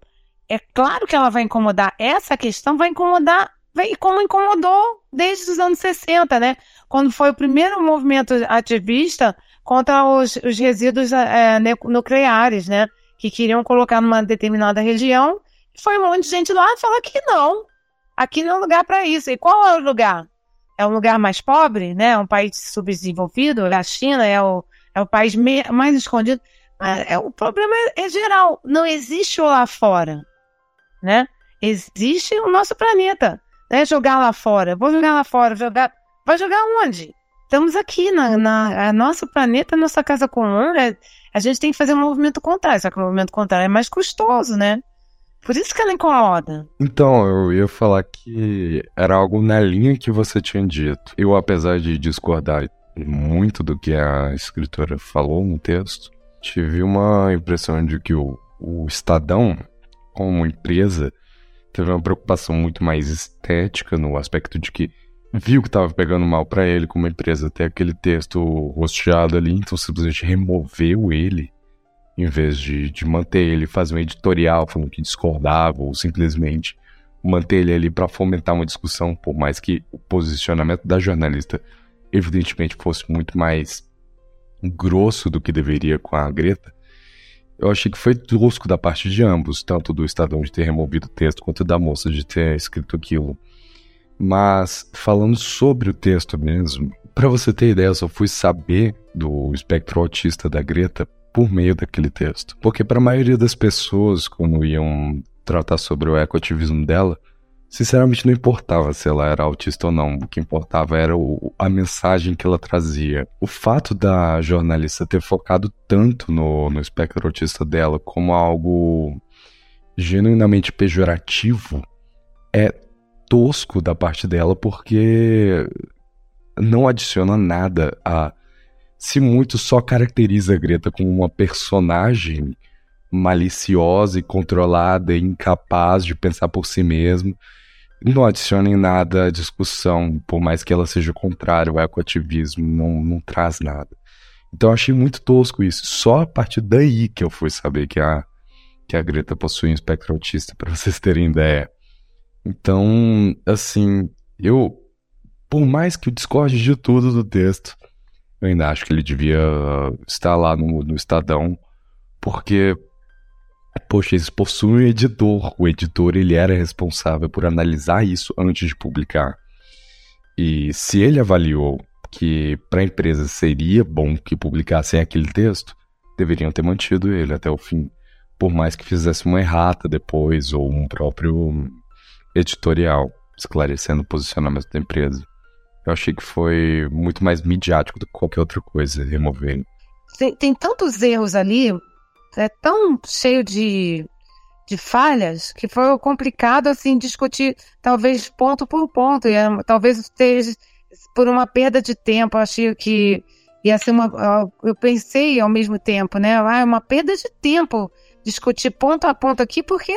é claro que ela vai incomodar. Essa questão vai incomodar, vai, como incomodou desde os anos 60, né? Quando foi o primeiro movimento ativista contra os, os resíduos é, nucleares, né? Que queriam colocar numa determinada região. Foi um monte de gente lá falou que não. Aqui não é lugar para isso. E qual é o lugar? É um lugar mais pobre, né? Um país subdesenvolvido. A China é o, é o país mais escondido. É, é, o problema é, é, geral. Não existe o lá fora, né? Existe o nosso planeta, né? Jogar lá fora. Vou jogar lá fora. Jogar. Vai jogar onde? Estamos aqui na, na nosso planeta, nossa casa comum. É, a gente tem que fazer um movimento contrário. Só que o movimento contrário é mais custoso, né? Por isso que ela incomoda. Então, eu ia falar que era algo na linha que você tinha dito. Eu, apesar de discordar muito do que a escritora falou no texto, tive uma impressão de que o, o Estadão, como empresa, teve uma preocupação muito mais estética no aspecto de que viu que estava pegando mal para ele como empresa ter aquele texto rosteado ali, então simplesmente removeu ele em vez de, de manter ele, fazer um editorial falando que discordava ou simplesmente manter ele ali para fomentar uma discussão, por mais que o posicionamento da jornalista evidentemente fosse muito mais grosso do que deveria com a Greta, eu achei que foi tosco da parte de ambos, tanto do Estadão de ter removido o texto quanto da moça de ter escrito aquilo. Mas falando sobre o texto mesmo, para você ter ideia, eu só fui saber do espectro autista da Greta por meio daquele texto. Porque para a maioria das pessoas, quando iam tratar sobre o ecoativismo dela, Sinceramente, não importava se ela era autista ou não. O que importava era o, a mensagem que ela trazia. O fato da jornalista ter focado tanto no, no espectro autista dela como algo genuinamente pejorativo é tosco da parte dela porque não adiciona nada a. Se muito só caracteriza a Greta como uma personagem maliciosa e controlada e incapaz de pensar por si mesmo não adicionem nada à discussão, por mais que ela seja contrária ao ecoativismo, não, não traz nada. Então eu achei muito tosco isso. Só a partir daí que eu fui saber que a, que a Greta possui um espectro autista, para vocês terem ideia. Então, assim, eu, por mais que eu discorde de tudo do texto, eu ainda acho que ele devia estar lá no, no Estadão, porque poxa, eles possuem um editor. O editor ele era responsável por analisar isso antes de publicar. E se ele avaliou que para a empresa seria bom que publicassem aquele texto, deveriam ter mantido ele até o fim, por mais que fizesse uma errata depois ou um próprio editorial esclarecendo o posicionamento da empresa. Eu achei que foi muito mais midiático do que qualquer outra coisa remover. Tem, tem tantos erros ali, é tão cheio de, de falhas que foi complicado assim discutir talvez ponto por ponto e é, talvez esteja por uma perda de tempo achei que ia ser uma eu pensei ao mesmo tempo né ah, é uma perda de tempo discutir ponto a ponto aqui porque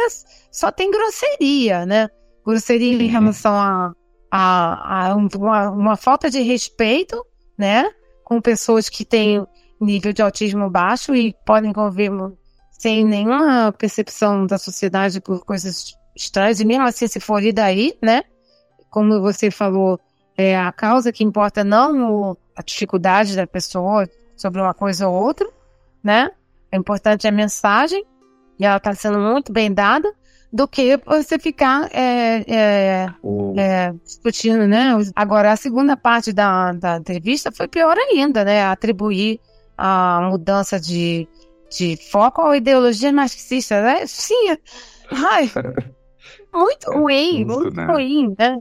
só tem grosseria né grosseria em uhum. relação a, a, a uma, uma falta de respeito né com pessoas que têm nível de autismo baixo e podem conviver sem nenhuma percepção da sociedade por coisas estranhas, e mesmo assim, se for ir daí, né? Como você falou, é a causa que importa não a dificuldade da pessoa sobre uma coisa ou outra, né? É importante a mensagem, e ela está sendo muito bem dada, do que você ficar é, é, é, discutindo, né? Agora, a segunda parte da, da entrevista foi pior ainda, né? Atribuir a mudança de, de foco à ideologia marxista, né? Sim, ai, muito ruim, muito né? ruim, né?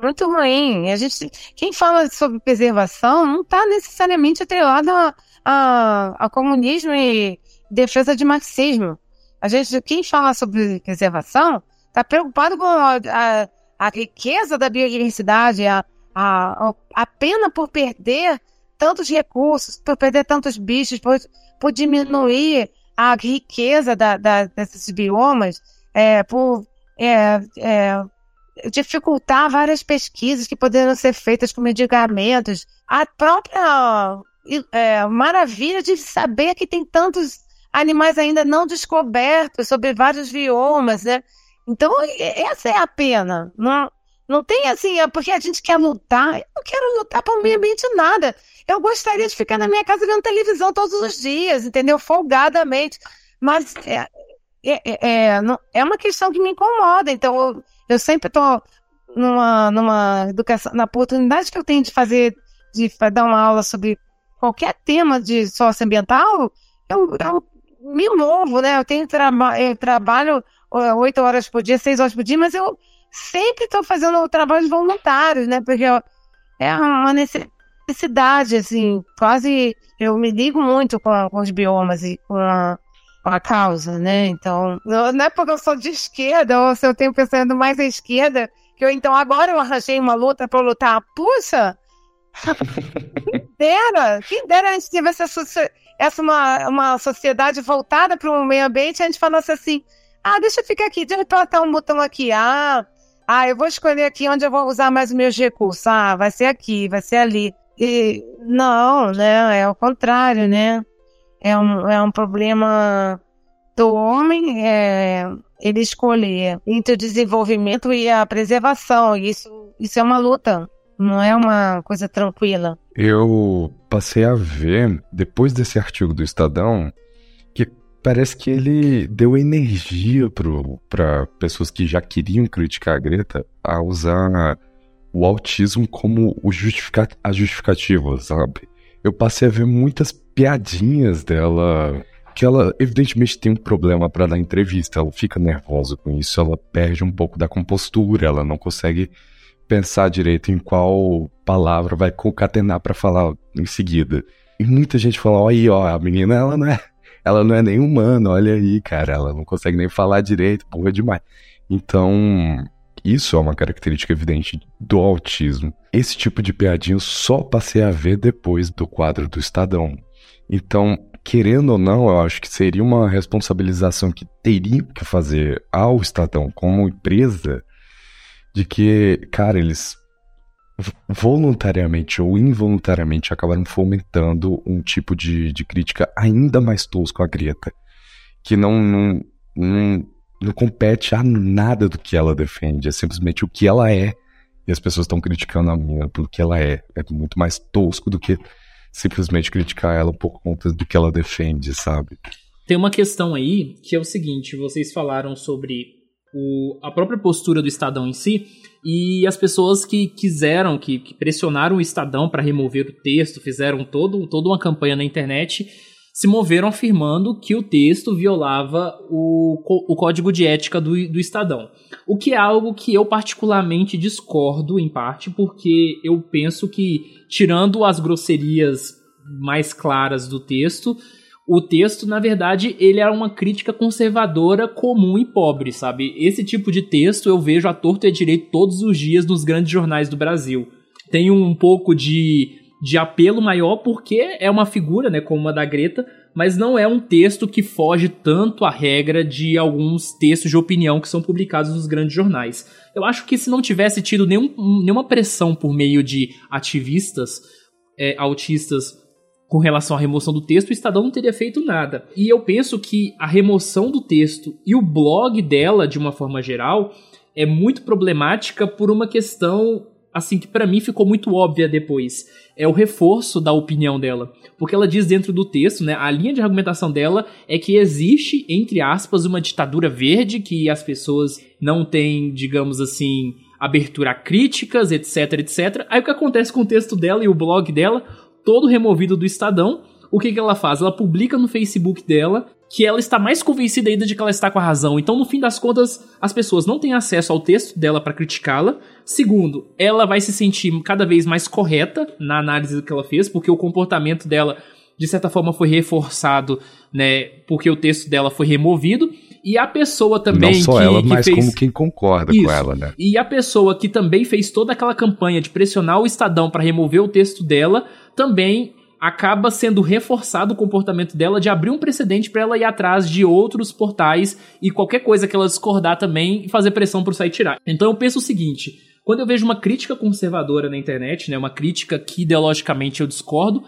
Muito ruim. A gente, quem fala sobre preservação não está necessariamente atrelado a, a, a, comunismo e defesa de marxismo. A gente, quem fala sobre preservação, está preocupado com a, a, a, riqueza da biodiversidade, a, a, a pena por perder tantos recursos, por perder tantos bichos, por, por diminuir a riqueza da, da, desses biomas, é, por é, é, dificultar várias pesquisas que poderiam ser feitas com medicamentos. A própria é, maravilha de saber que tem tantos animais ainda não descobertos sobre vários biomas, né? Então, essa é a pena. Não, não tem assim, é porque a gente quer lutar. Eu não quero lutar para o meio ambiente nada. Eu gostaria de ficar na minha casa vendo televisão todos os dias, entendeu? Folgadamente. Mas é, é, é, é, é uma questão que me incomoda. Então, eu, eu sempre estou numa, numa educação, na oportunidade que eu tenho de fazer, de dar uma aula sobre qualquer tema de socioambiental, eu, eu me novo, né? Eu tenho traba eu trabalho oito horas por dia, seis horas por dia, mas eu sempre estou fazendo trabalhos voluntários, né? Porque eu, é uma necessidade, assim, quase eu me ligo muito com, a, com os biomas e com a, com a, causa, né? Então, não é porque eu sou de esquerda ou se eu tenho pensando mais à esquerda, que eu então agora eu arranjei uma luta para lutar. Puxa! quem dera! Quem dera a gente tivesse essa, essa uma, uma sociedade voltada para o meio ambiente, a gente falasse assim: ah, deixa eu ficar aqui, deixa eu apertar um botão aqui. Ah, ah, eu vou escolher aqui onde eu vou usar mais os meus recursos. Ah, vai ser aqui, vai ser ali. E não, né? É o contrário, né? É um, é um problema do homem é, ele escolher entre o desenvolvimento e a preservação. Isso, isso é uma luta, não é uma coisa tranquila. Eu passei a ver, depois desse artigo do Estadão, que parece que ele deu energia para pessoas que já queriam criticar a Greta a usar o autismo como o justifica a justificativa, sabe? Eu passei a ver muitas piadinhas dela que ela evidentemente tem um problema para dar entrevista, ela fica nervosa com isso, ela perde um pouco da compostura, ela não consegue pensar direito em qual palavra vai concatenar para falar em seguida. E muita gente fala: "Olha aí, ó, a menina ela não é, ela não é nem humana, olha aí, cara, ela não consegue nem falar direito, porra demais". Então, isso é uma característica evidente do autismo. Esse tipo de piadinha eu só passei a ver depois do quadro do Estadão. Então, querendo ou não, eu acho que seria uma responsabilização que teriam que fazer ao Estadão como empresa de que, cara, eles voluntariamente ou involuntariamente acabaram fomentando um tipo de, de crítica ainda mais tosco à Greta, que não, não, não não compete a nada do que ela defende, é simplesmente o que ela é. E as pessoas estão criticando a mina pelo que ela é. É muito mais tosco do que simplesmente criticar ela por conta do que ela defende, sabe? Tem uma questão aí que é o seguinte: vocês falaram sobre o, a própria postura do Estadão em si e as pessoas que quiseram, que, que pressionaram o Estadão para remover o texto, fizeram todo, toda uma campanha na internet se moveram afirmando que o texto violava o, o código de ética do, do Estadão. O que é algo que eu particularmente discordo, em parte, porque eu penso que, tirando as grosserias mais claras do texto, o texto, na verdade, ele era uma crítica conservadora comum e pobre, sabe? Esse tipo de texto eu vejo a torto e a direito todos os dias nos grandes jornais do Brasil. Tem um pouco de de apelo maior porque é uma figura, né, como a da Greta, mas não é um texto que foge tanto à regra de alguns textos de opinião que são publicados nos grandes jornais. Eu acho que se não tivesse tido nenhum, nenhuma pressão por meio de ativistas é, autistas com relação à remoção do texto, o Estadão não teria feito nada. E eu penso que a remoção do texto e o blog dela, de uma forma geral, é muito problemática por uma questão assim que para mim ficou muito óbvia depois é o reforço da opinião dela. Porque ela diz dentro do texto, né, a linha de argumentação dela é que existe, entre aspas, uma ditadura verde, que as pessoas não têm, digamos assim, abertura a críticas, etc, etc. Aí o que acontece com o texto dela e o blog dela, todo removido do Estadão, o que, que ela faz? Ela publica no Facebook dela que ela está mais convencida ainda de que ela está com a razão. Então, no fim das contas, as pessoas não têm acesso ao texto dela para criticá-la. Segundo, ela vai se sentir cada vez mais correta na análise que ela fez, porque o comportamento dela, de certa forma, foi reforçado, né, porque o texto dela foi removido. E a pessoa também. Não só que, ela, que mas fez... como quem concorda Isso. com ela, né? E a pessoa que também fez toda aquela campanha de pressionar o Estadão para remover o texto dela, também acaba sendo reforçado o comportamento dela de abrir um precedente para ela ir atrás de outros portais e qualquer coisa que ela discordar também e fazer pressão pro site tirar. Então eu penso o seguinte, quando eu vejo uma crítica conservadora na internet, né, uma crítica que ideologicamente eu discordo,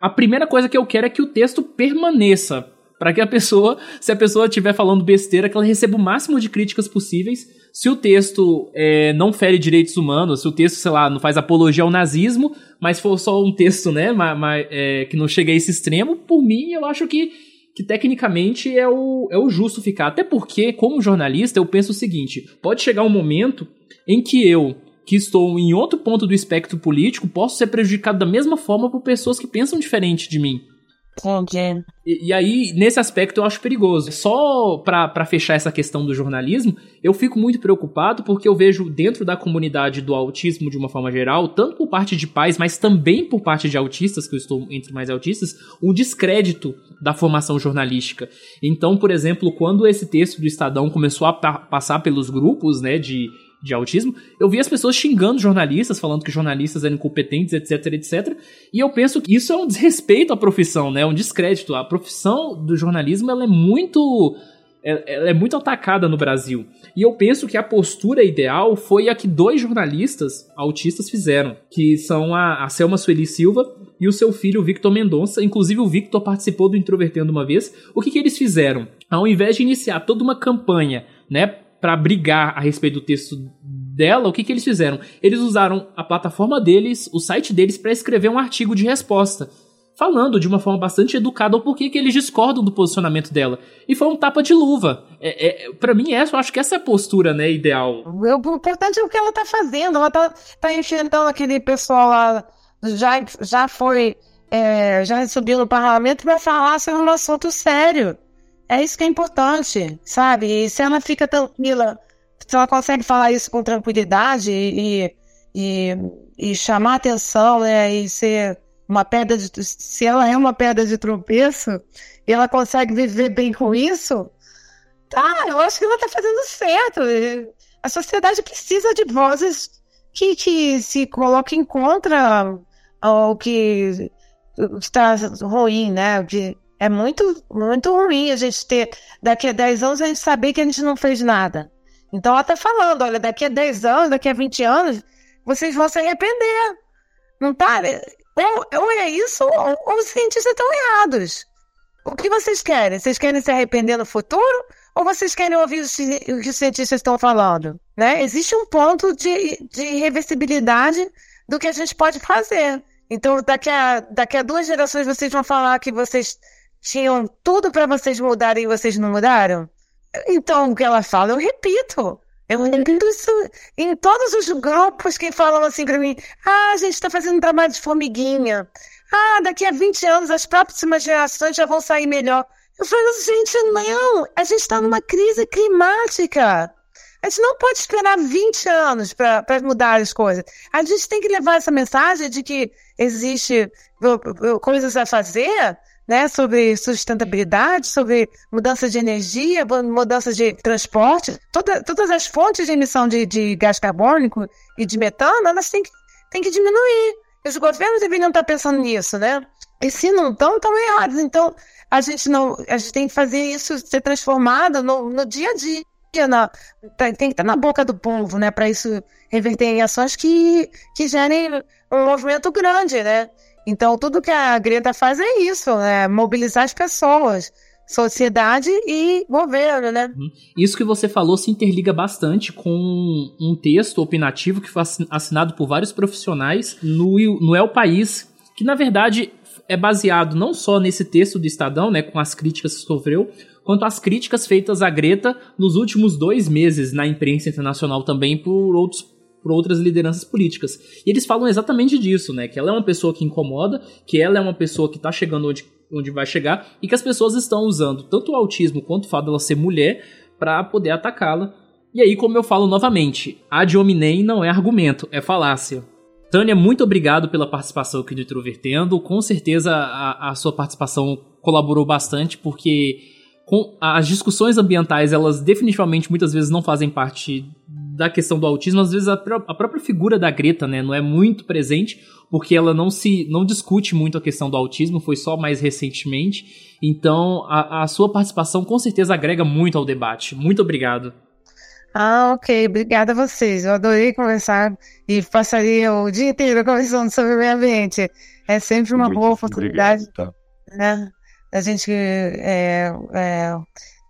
a primeira coisa que eu quero é que o texto permaneça para que a pessoa, se a pessoa estiver falando besteira, que ela receba o máximo de críticas possíveis. Se o texto é, não fere direitos humanos, se o texto, sei lá, não faz apologia ao nazismo, mas for só um texto, né, ma, ma, é, que não chega a esse extremo, por mim, eu acho que, que tecnicamente é o, é o justo ficar. Até porque, como jornalista, eu penso o seguinte: pode chegar um momento em que eu, que estou em outro ponto do espectro político, posso ser prejudicado da mesma forma por pessoas que pensam diferente de mim. Entendi. E, e, aí, nesse aspecto, eu acho perigoso. Só para fechar essa questão do jornalismo, eu fico muito preocupado porque eu vejo dentro da comunidade do autismo, de uma forma geral, tanto por parte de pais, mas também por parte de autistas, que eu estou entre mais autistas, um descrédito da formação jornalística. Então, por exemplo, quando esse texto do Estadão começou a pa passar pelos grupos, né, de de autismo, eu vi as pessoas xingando jornalistas, falando que jornalistas eram incompetentes, etc, etc. E eu penso que isso é um desrespeito à profissão, né? Um descrédito. A profissão do jornalismo ela é muito ela é muito atacada no Brasil. E eu penso que a postura ideal foi a que dois jornalistas autistas fizeram, que são a, a Selma Sueli Silva e o seu filho Victor Mendonça. Inclusive o Victor participou do Introvertendo uma vez. O que, que eles fizeram? Ao invés de iniciar toda uma campanha, né, para brigar a respeito do texto dela, o que, que eles fizeram? Eles usaram a plataforma deles, o site deles, para escrever um artigo de resposta, falando de uma forma bastante educada o porquê que eles discordam do posicionamento dela. E foi um tapa de luva. É, é, para mim, essa, eu acho que essa é a postura né, ideal. O importante é o que ela tá fazendo. Ela tá, tá enfrentando aquele pessoal lá, já, já foi. É, já subiu no parlamento para falar sobre um assunto sério. É isso que é importante, sabe? E se ela fica tranquila, se ela consegue falar isso com tranquilidade e, e, e chamar atenção, né? E ser uma pedra de. Se ela é uma pedra de tropeço e ela consegue viver bem com isso, tá? Eu acho que ela tá fazendo certo. A sociedade precisa de vozes que, que se coloquem contra o que está ruim, né? De, é muito, muito ruim a gente ter, daqui a 10 anos, a gente saber que a gente não fez nada. Então ela tá falando, olha, daqui a 10 anos, daqui a 20 anos, vocês vão se arrepender. Não tá? Ou, ou é isso, ou, ou os cientistas estão errados. O que vocês querem? Vocês querem se arrepender no futuro? Ou vocês querem ouvir o que os cientistas estão falando? Né? Existe um ponto de, de reversibilidade do que a gente pode fazer. Então, daqui a, daqui a duas gerações, vocês vão falar que vocês tinham tudo para vocês mudarem e vocês não mudaram? Então, o que ela fala, eu repito. Eu repito isso em todos os grupos que falam assim para mim: ah, a gente está fazendo trabalho de formiguinha. Ah, daqui a 20 anos as próximas gerações já vão sair melhor. Eu falo, gente, não, a gente está numa crise climática. A gente não pode esperar 20 anos para mudar as coisas. A gente tem que levar essa mensagem de que existe coisas a fazer né, sobre sustentabilidade, sobre mudança de energia, mudança de transporte, toda, todas as fontes de emissão de, de gás carbônico e de metano, elas têm que, têm que diminuir. Os governos deveriam estar pensando nisso, né? E se não estão, estão errados. Então, a gente não, a gente tem que fazer isso ser transformado no, no dia a dia. Na, tem que estar na boca do povo, né? Para isso reverter em ações que, que gerem um movimento grande, né? Então, tudo que a Greta faz é isso, né? Mobilizar as pessoas, sociedade e governo, né? Uhum. Isso que você falou se interliga bastante com um texto opinativo que foi assinado por vários profissionais no, no El País, que na verdade é baseado não só nesse texto do Estadão, né, com as críticas que sofreu, quanto as críticas feitas à Greta nos últimos dois meses na imprensa internacional também por outros por outras lideranças políticas. E eles falam exatamente disso, né? Que ela é uma pessoa que incomoda, que ela é uma pessoa que está chegando onde, onde vai chegar e que as pessoas estão usando tanto o autismo quanto o fato dela ser mulher para poder atacá-la. E aí, como eu falo novamente, ad hominem não é argumento, é falácia. Tânia, muito obrigado pela participação aqui do Introvertendo. Com certeza a, a sua participação colaborou bastante, porque com as discussões ambientais, elas definitivamente muitas vezes não fazem parte da questão do autismo, às vezes a, a, própria figura da Greta, né, não é muito presente, porque ela não se não discute muito a questão do autismo, foi só mais recentemente. Então, a, a sua participação com certeza agrega muito ao debate. Muito obrigado. Ah, ok. Obrigada a vocês. Eu adorei conversar e passaria o dia inteiro conversando sobre o meio ambiente. É sempre uma muito boa oportunidade obrigado, tá? né, da gente é, é,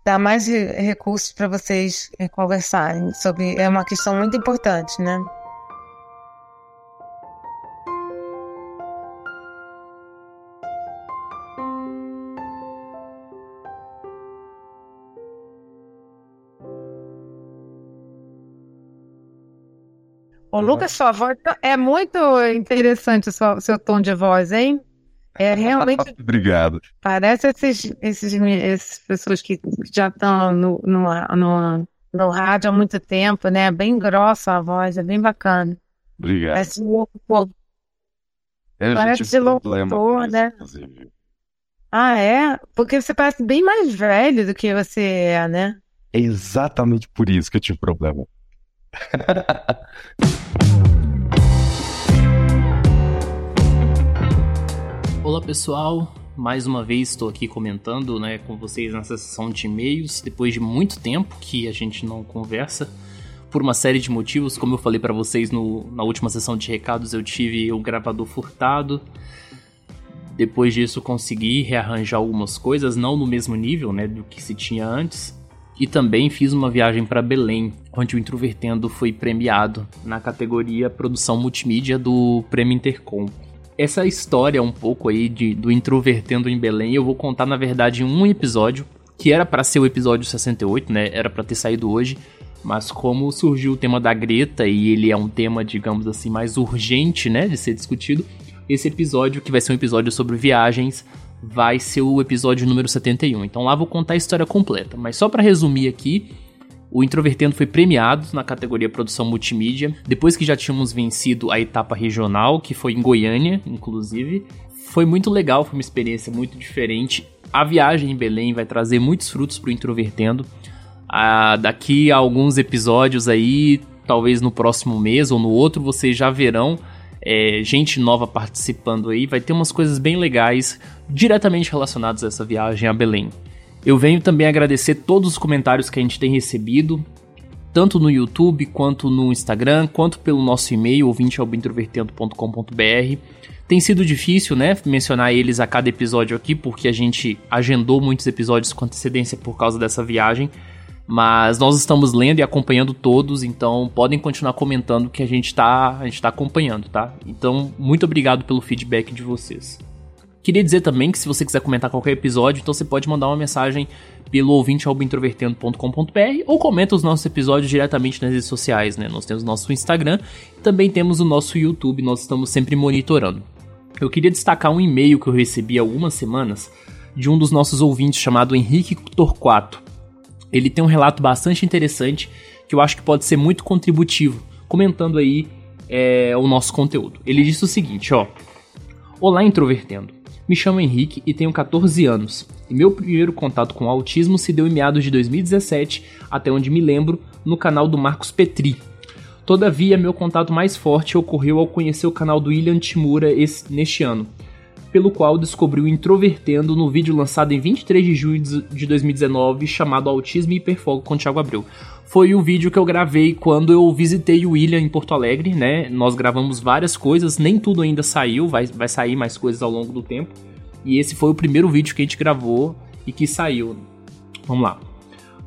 dar mais recursos para vocês é, conversarem sobre. É uma questão muito importante, né? Ô, Lucas, sua voz tá, é muito interessante o seu tom de voz, hein? É realmente. Obrigado. Parece esses, esses, essas pessoas que já estão no, no, no, no rádio há muito tempo, né? Bem grossa a voz, é bem bacana. Obrigado. Parece locutor. É, parece de locutor, né? Inclusive. Ah, é? Porque você parece bem mais velho do que você é, né? É exatamente por isso que eu tive problema. Olá pessoal, mais uma vez estou aqui comentando né, com vocês nessa sessão de e-mails, depois de muito tempo que a gente não conversa, por uma série de motivos, como eu falei para vocês no, na última sessão de recados, eu tive o gravador furtado, depois disso consegui rearranjar algumas coisas, não no mesmo nível né, do que se tinha antes, e também fiz uma viagem para Belém, onde o Introvertendo foi premiado na categoria Produção Multimídia do Prêmio Intercom. Essa história um pouco aí de, do Introvertendo em Belém, eu vou contar na verdade em um episódio, que era para ser o episódio 68, né? Era para ter saído hoje, mas como surgiu o tema da Greta e ele é um tema, digamos assim, mais urgente, né, de ser discutido, esse episódio, que vai ser um episódio sobre viagens, vai ser o episódio número 71. Então lá vou contar a história completa. Mas só para resumir aqui, o Introvertendo foi premiado na categoria Produção Multimídia, depois que já tínhamos vencido a etapa regional, que foi em Goiânia, inclusive. Foi muito legal, foi uma experiência muito diferente. A viagem em Belém vai trazer muitos frutos para o Introvertendo. Ah, daqui a alguns episódios aí, talvez no próximo mês ou no outro, vocês já verão é, gente nova participando aí. Vai ter umas coisas bem legais diretamente relacionadas a essa viagem a Belém. Eu venho também agradecer todos os comentários que a gente tem recebido, tanto no YouTube, quanto no Instagram, quanto pelo nosso e-mail, ouvintealbintrovertendo.com.br. Tem sido difícil, né, mencionar eles a cada episódio aqui, porque a gente agendou muitos episódios com antecedência por causa dessa viagem. Mas nós estamos lendo e acompanhando todos, então podem continuar comentando que a gente está tá acompanhando, tá? Então, muito obrigado pelo feedback de vocês. Queria dizer também que se você quiser comentar qualquer episódio, então você pode mandar uma mensagem pelo ouvinte.introvertendo.com.br ou comenta os nossos episódios diretamente nas redes sociais, né? Nós temos o nosso Instagram e também temos o nosso YouTube, nós estamos sempre monitorando. Eu queria destacar um e-mail que eu recebi há algumas semanas de um dos nossos ouvintes chamado Henrique Torquato ele tem um relato bastante interessante que eu acho que pode ser muito contributivo, comentando aí é, o nosso conteúdo. Ele disse o seguinte, ó. Olá, introvertendo. Me chamo Henrique e tenho 14 anos. E meu primeiro contato com o autismo se deu em meados de 2017, até onde me lembro, no canal do Marcos Petri. Todavia, meu contato mais forte ocorreu ao conhecer o canal do William Timura esse, neste ano, pelo qual descobriu Introvertendo no vídeo lançado em 23 de junho de 2019 chamado Autismo e Hiperfogo com Thiago Abreu. Foi o vídeo que eu gravei quando eu visitei o William em Porto Alegre, né? Nós gravamos várias coisas, nem tudo ainda saiu, vai, vai sair mais coisas ao longo do tempo. E esse foi o primeiro vídeo que a gente gravou e que saiu. Vamos lá.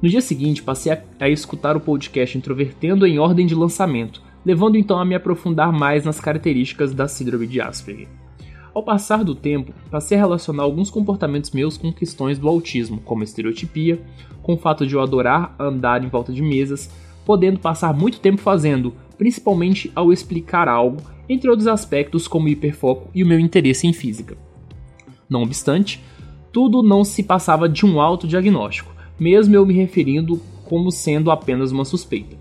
No dia seguinte, passei a, a escutar o podcast Introvertendo em ordem de lançamento, levando então a me aprofundar mais nas características da síndrome de Asperger. Ao passar do tempo, passei a relacionar alguns comportamentos meus com questões do autismo, como estereotipia, com o fato de eu adorar andar em volta de mesas, podendo passar muito tempo fazendo, principalmente ao explicar algo, entre outros aspectos como hiperfoco e o meu interesse em física. Não obstante, tudo não se passava de um autodiagnóstico, mesmo eu me referindo como sendo apenas uma suspeita.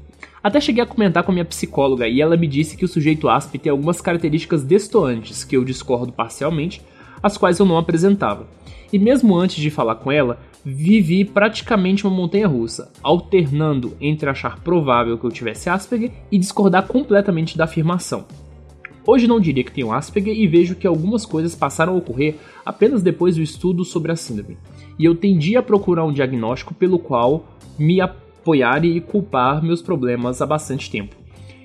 Até cheguei a comentar com a minha psicóloga e ela me disse que o sujeito ASP tem algumas características destoantes que eu discordo parcialmente, as quais eu não apresentava. E mesmo antes de falar com ela, vivi praticamente uma montanha russa, alternando entre achar provável que eu tivesse Asperger e discordar completamente da afirmação. Hoje não diria que tenho Asperger e vejo que algumas coisas passaram a ocorrer apenas depois do estudo sobre a síndrome, e eu tendi a procurar um diagnóstico pelo qual me apoiar e culpar meus problemas há bastante tempo.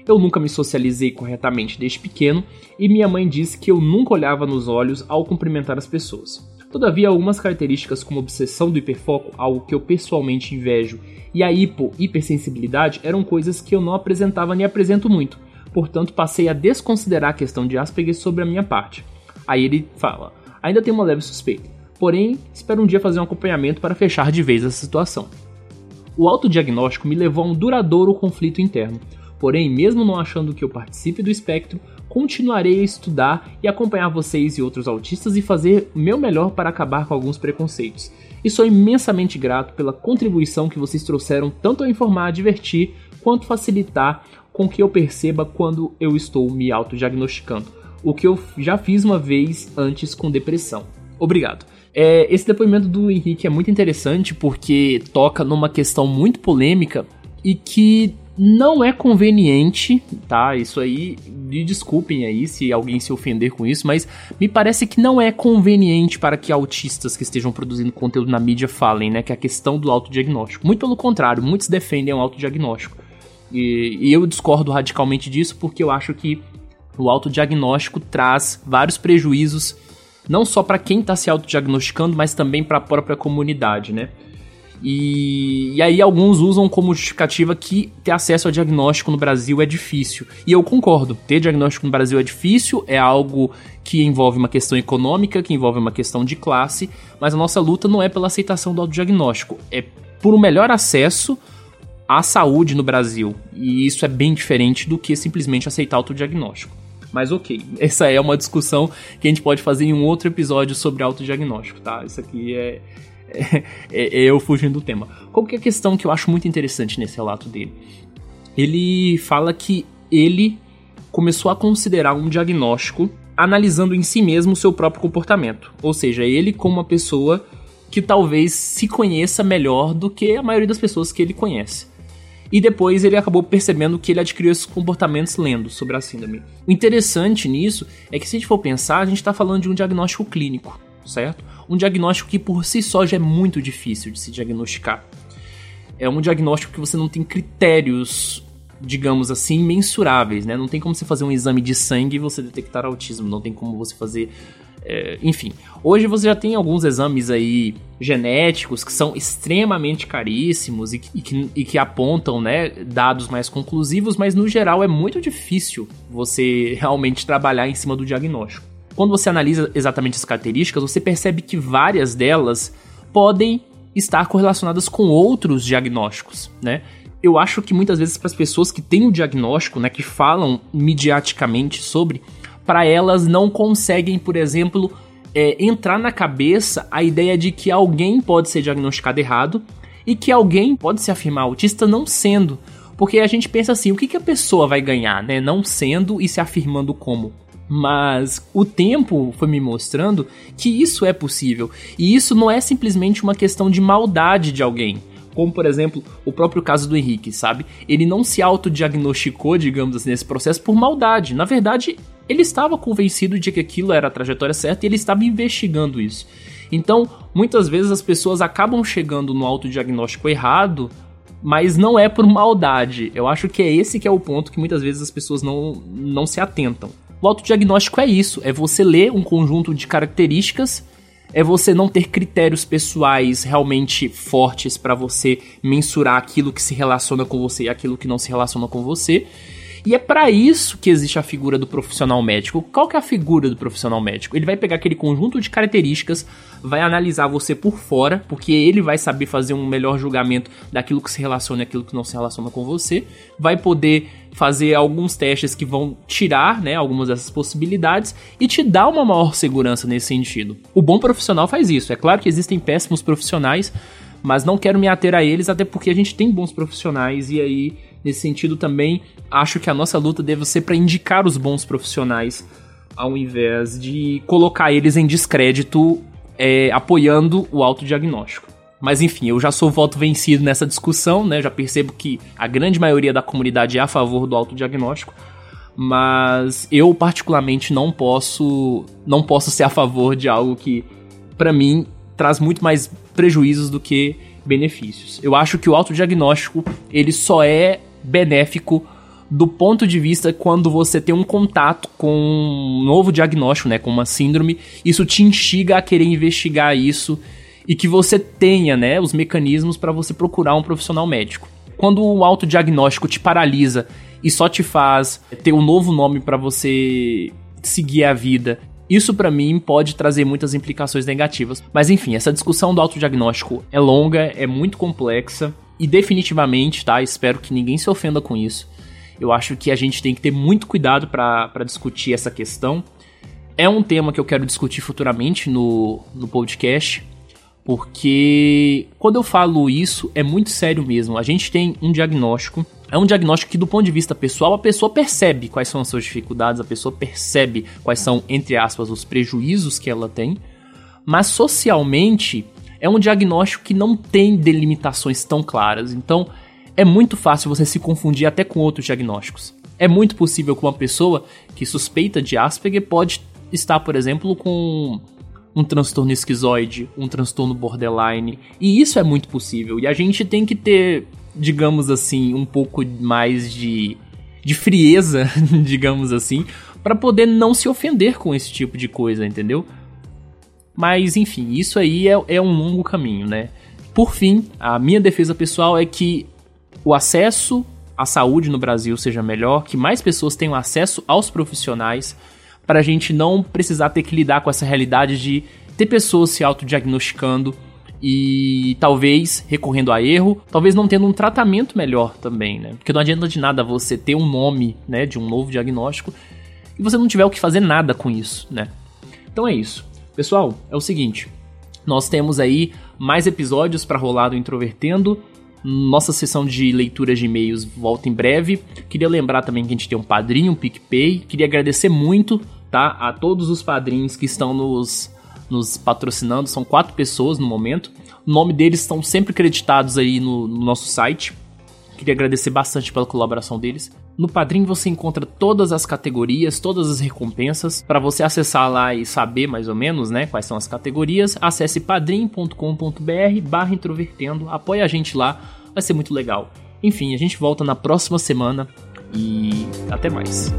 Eu nunca me socializei corretamente desde pequeno e minha mãe disse que eu nunca olhava nos olhos ao cumprimentar as pessoas. Todavia, algumas características como obsessão do hiperfoco, algo que eu pessoalmente invejo, e a hipo, hipersensibilidade eram coisas que eu não apresentava nem apresento muito, portanto passei a desconsiderar a questão de Asperger sobre a minha parte. Aí ele fala: ainda tenho uma leve suspeita, porém espero um dia fazer um acompanhamento para fechar de vez essa situação. O autodiagnóstico me levou a um duradouro conflito interno, porém, mesmo não achando que eu participe do espectro, continuarei a estudar e acompanhar vocês e outros autistas e fazer meu melhor para acabar com alguns preconceitos. E sou imensamente grato pela contribuição que vocês trouxeram tanto a informar, divertir, quanto facilitar com que eu perceba quando eu estou me autodiagnosticando, o que eu já fiz uma vez antes com depressão. Obrigado. É, esse depoimento do Henrique é muito interessante porque toca numa questão muito polêmica e que não é conveniente, tá? Isso aí, me desculpem aí se alguém se ofender com isso, mas me parece que não é conveniente para que autistas que estejam produzindo conteúdo na mídia falem, né? Que é a questão do autodiagnóstico. Muito pelo contrário, muitos defendem o autodiagnóstico. E, e eu discordo radicalmente disso porque eu acho que o autodiagnóstico traz vários prejuízos, não só para quem está se autodiagnosticando, mas também para a própria comunidade, né? E, e, aí alguns usam como justificativa que ter acesso a diagnóstico no Brasil é difícil. E eu concordo, ter diagnóstico no Brasil é difícil, é algo que envolve uma questão econômica, que envolve uma questão de classe, mas a nossa luta não é pela aceitação do autodiagnóstico, é por um melhor acesso à saúde no Brasil. E isso é bem diferente do que simplesmente aceitar autodiagnóstico. Mas ok, essa é uma discussão que a gente pode fazer em um outro episódio sobre autodiagnóstico, tá? Isso aqui é, é, é, eu fugindo do tema. Qual que é a questão que eu acho muito interessante nesse relato dele? Ele fala que ele começou a considerar um diagnóstico analisando em si mesmo o seu próprio comportamento. Ou seja, ele como uma pessoa que talvez se conheça melhor do que a maioria das pessoas que ele conhece. E depois ele acabou percebendo que ele adquiriu esses comportamentos lendo sobre a síndrome. O interessante nisso é que se a gente for pensar, a gente está falando de um diagnóstico clínico, certo? Um diagnóstico que por si só já é muito difícil de se diagnosticar. É um diagnóstico que você não tem critérios, digamos assim, mensuráveis, né? Não tem como você fazer um exame de sangue e você detectar autismo, não tem como você fazer é, enfim, hoje você já tem alguns exames aí genéticos que são extremamente caríssimos e, e, que, e que apontam né, dados mais conclusivos, mas no geral é muito difícil você realmente trabalhar em cima do diagnóstico. Quando você analisa exatamente as características, você percebe que várias delas podem estar correlacionadas com outros diagnósticos, né? Eu acho que muitas vezes para as pessoas que têm o diagnóstico, né, que falam mediaticamente sobre, para elas não conseguem, por exemplo, é, entrar na cabeça a ideia de que alguém pode ser diagnosticado errado e que alguém pode se afirmar autista não sendo. Porque a gente pensa assim, o que, que a pessoa vai ganhar, né? Não sendo e se afirmando como. Mas o tempo foi me mostrando que isso é possível. E isso não é simplesmente uma questão de maldade de alguém como por exemplo o próprio caso do Henrique, sabe? Ele não se autodiagnosticou, digamos assim, nesse processo por maldade. Na verdade, ele estava convencido de que aquilo era a trajetória certa e ele estava investigando isso. Então, muitas vezes as pessoas acabam chegando no autodiagnóstico errado, mas não é por maldade. Eu acho que é esse que é o ponto que muitas vezes as pessoas não, não se atentam. O autodiagnóstico é isso, é você ler um conjunto de características, é você não ter critérios pessoais realmente fortes para você mensurar aquilo que se relaciona com você e aquilo que não se relaciona com você. E é para isso que existe a figura do profissional médico. Qual que é a figura do profissional médico? Ele vai pegar aquele conjunto de características, vai analisar você por fora, porque ele vai saber fazer um melhor julgamento daquilo que se relaciona e aquilo que não se relaciona com você, vai poder fazer alguns testes que vão tirar, né, algumas dessas possibilidades e te dar uma maior segurança nesse sentido. O bom profissional faz isso. É claro que existem péssimos profissionais, mas não quero me ater a eles, até porque a gente tem bons profissionais e aí Nesse sentido, também acho que a nossa luta deve ser para indicar os bons profissionais, ao invés de colocar eles em descrédito, é, apoiando o autodiagnóstico. Mas enfim, eu já sou voto vencido nessa discussão, né? Já percebo que a grande maioria da comunidade é a favor do autodiagnóstico, mas eu particularmente não posso não posso ser a favor de algo que para mim traz muito mais prejuízos do que benefícios. Eu acho que o autodiagnóstico, ele só é benéfico do ponto de vista quando você tem um contato com um novo diagnóstico, né, com uma síndrome, isso te instiga a querer investigar isso e que você tenha, né, os mecanismos para você procurar um profissional médico. Quando o autodiagnóstico te paralisa e só te faz ter um novo nome para você seguir a vida, isso para mim pode trazer muitas implicações negativas. Mas enfim, essa discussão do autodiagnóstico é longa, é muito complexa e definitivamente, tá? Espero que ninguém se ofenda com isso. Eu acho que a gente tem que ter muito cuidado para discutir essa questão. É um tema que eu quero discutir futuramente no, no podcast. Porque quando eu falo isso, é muito sério mesmo. A gente tem um diagnóstico. É um diagnóstico que, do ponto de vista pessoal, a pessoa percebe quais são as suas dificuldades, a pessoa percebe quais são, entre aspas, os prejuízos que ela tem. Mas socialmente, é um diagnóstico que não tem delimitações tão claras. Então, é muito fácil você se confundir até com outros diagnósticos. É muito possível que uma pessoa que suspeita de Asperger pode estar, por exemplo, com um transtorno esquizoide, um transtorno borderline. E isso é muito possível. E a gente tem que ter, digamos assim, um pouco mais de, de frieza, digamos assim, para poder não se ofender com esse tipo de coisa, entendeu? Mas enfim, isso aí é, é um longo caminho, né? Por fim, a minha defesa pessoal é que o acesso à saúde no Brasil seja melhor, que mais pessoas tenham acesso aos profissionais para a gente não precisar ter que lidar com essa realidade de ter pessoas se autodiagnosticando e talvez recorrendo a erro, talvez não tendo um tratamento melhor também, né? Porque não adianta de nada você ter um nome, né, de um novo diagnóstico e você não tiver o que fazer nada com isso, né? Então é isso. Pessoal, é o seguinte, nós temos aí mais episódios para rolar do Introvertendo. Nossa sessão de leituras de e-mails volta em breve. Queria lembrar também que a gente tem um padrinho, um PicPay. Queria agradecer muito tá? A todos os padrinhos que estão nos, nos patrocinando, são quatro pessoas no momento. O nome deles estão sempre creditados aí no, no nosso site. Queria agradecer bastante pela colaboração deles. No Padrim você encontra todas as categorias, todas as recompensas. Para você acessar lá e saber mais ou menos, né, quais são as categorias, acesse padrim.com.br/barra introvertendo. Apoie a gente lá, vai ser muito legal. Enfim, a gente volta na próxima semana e até mais.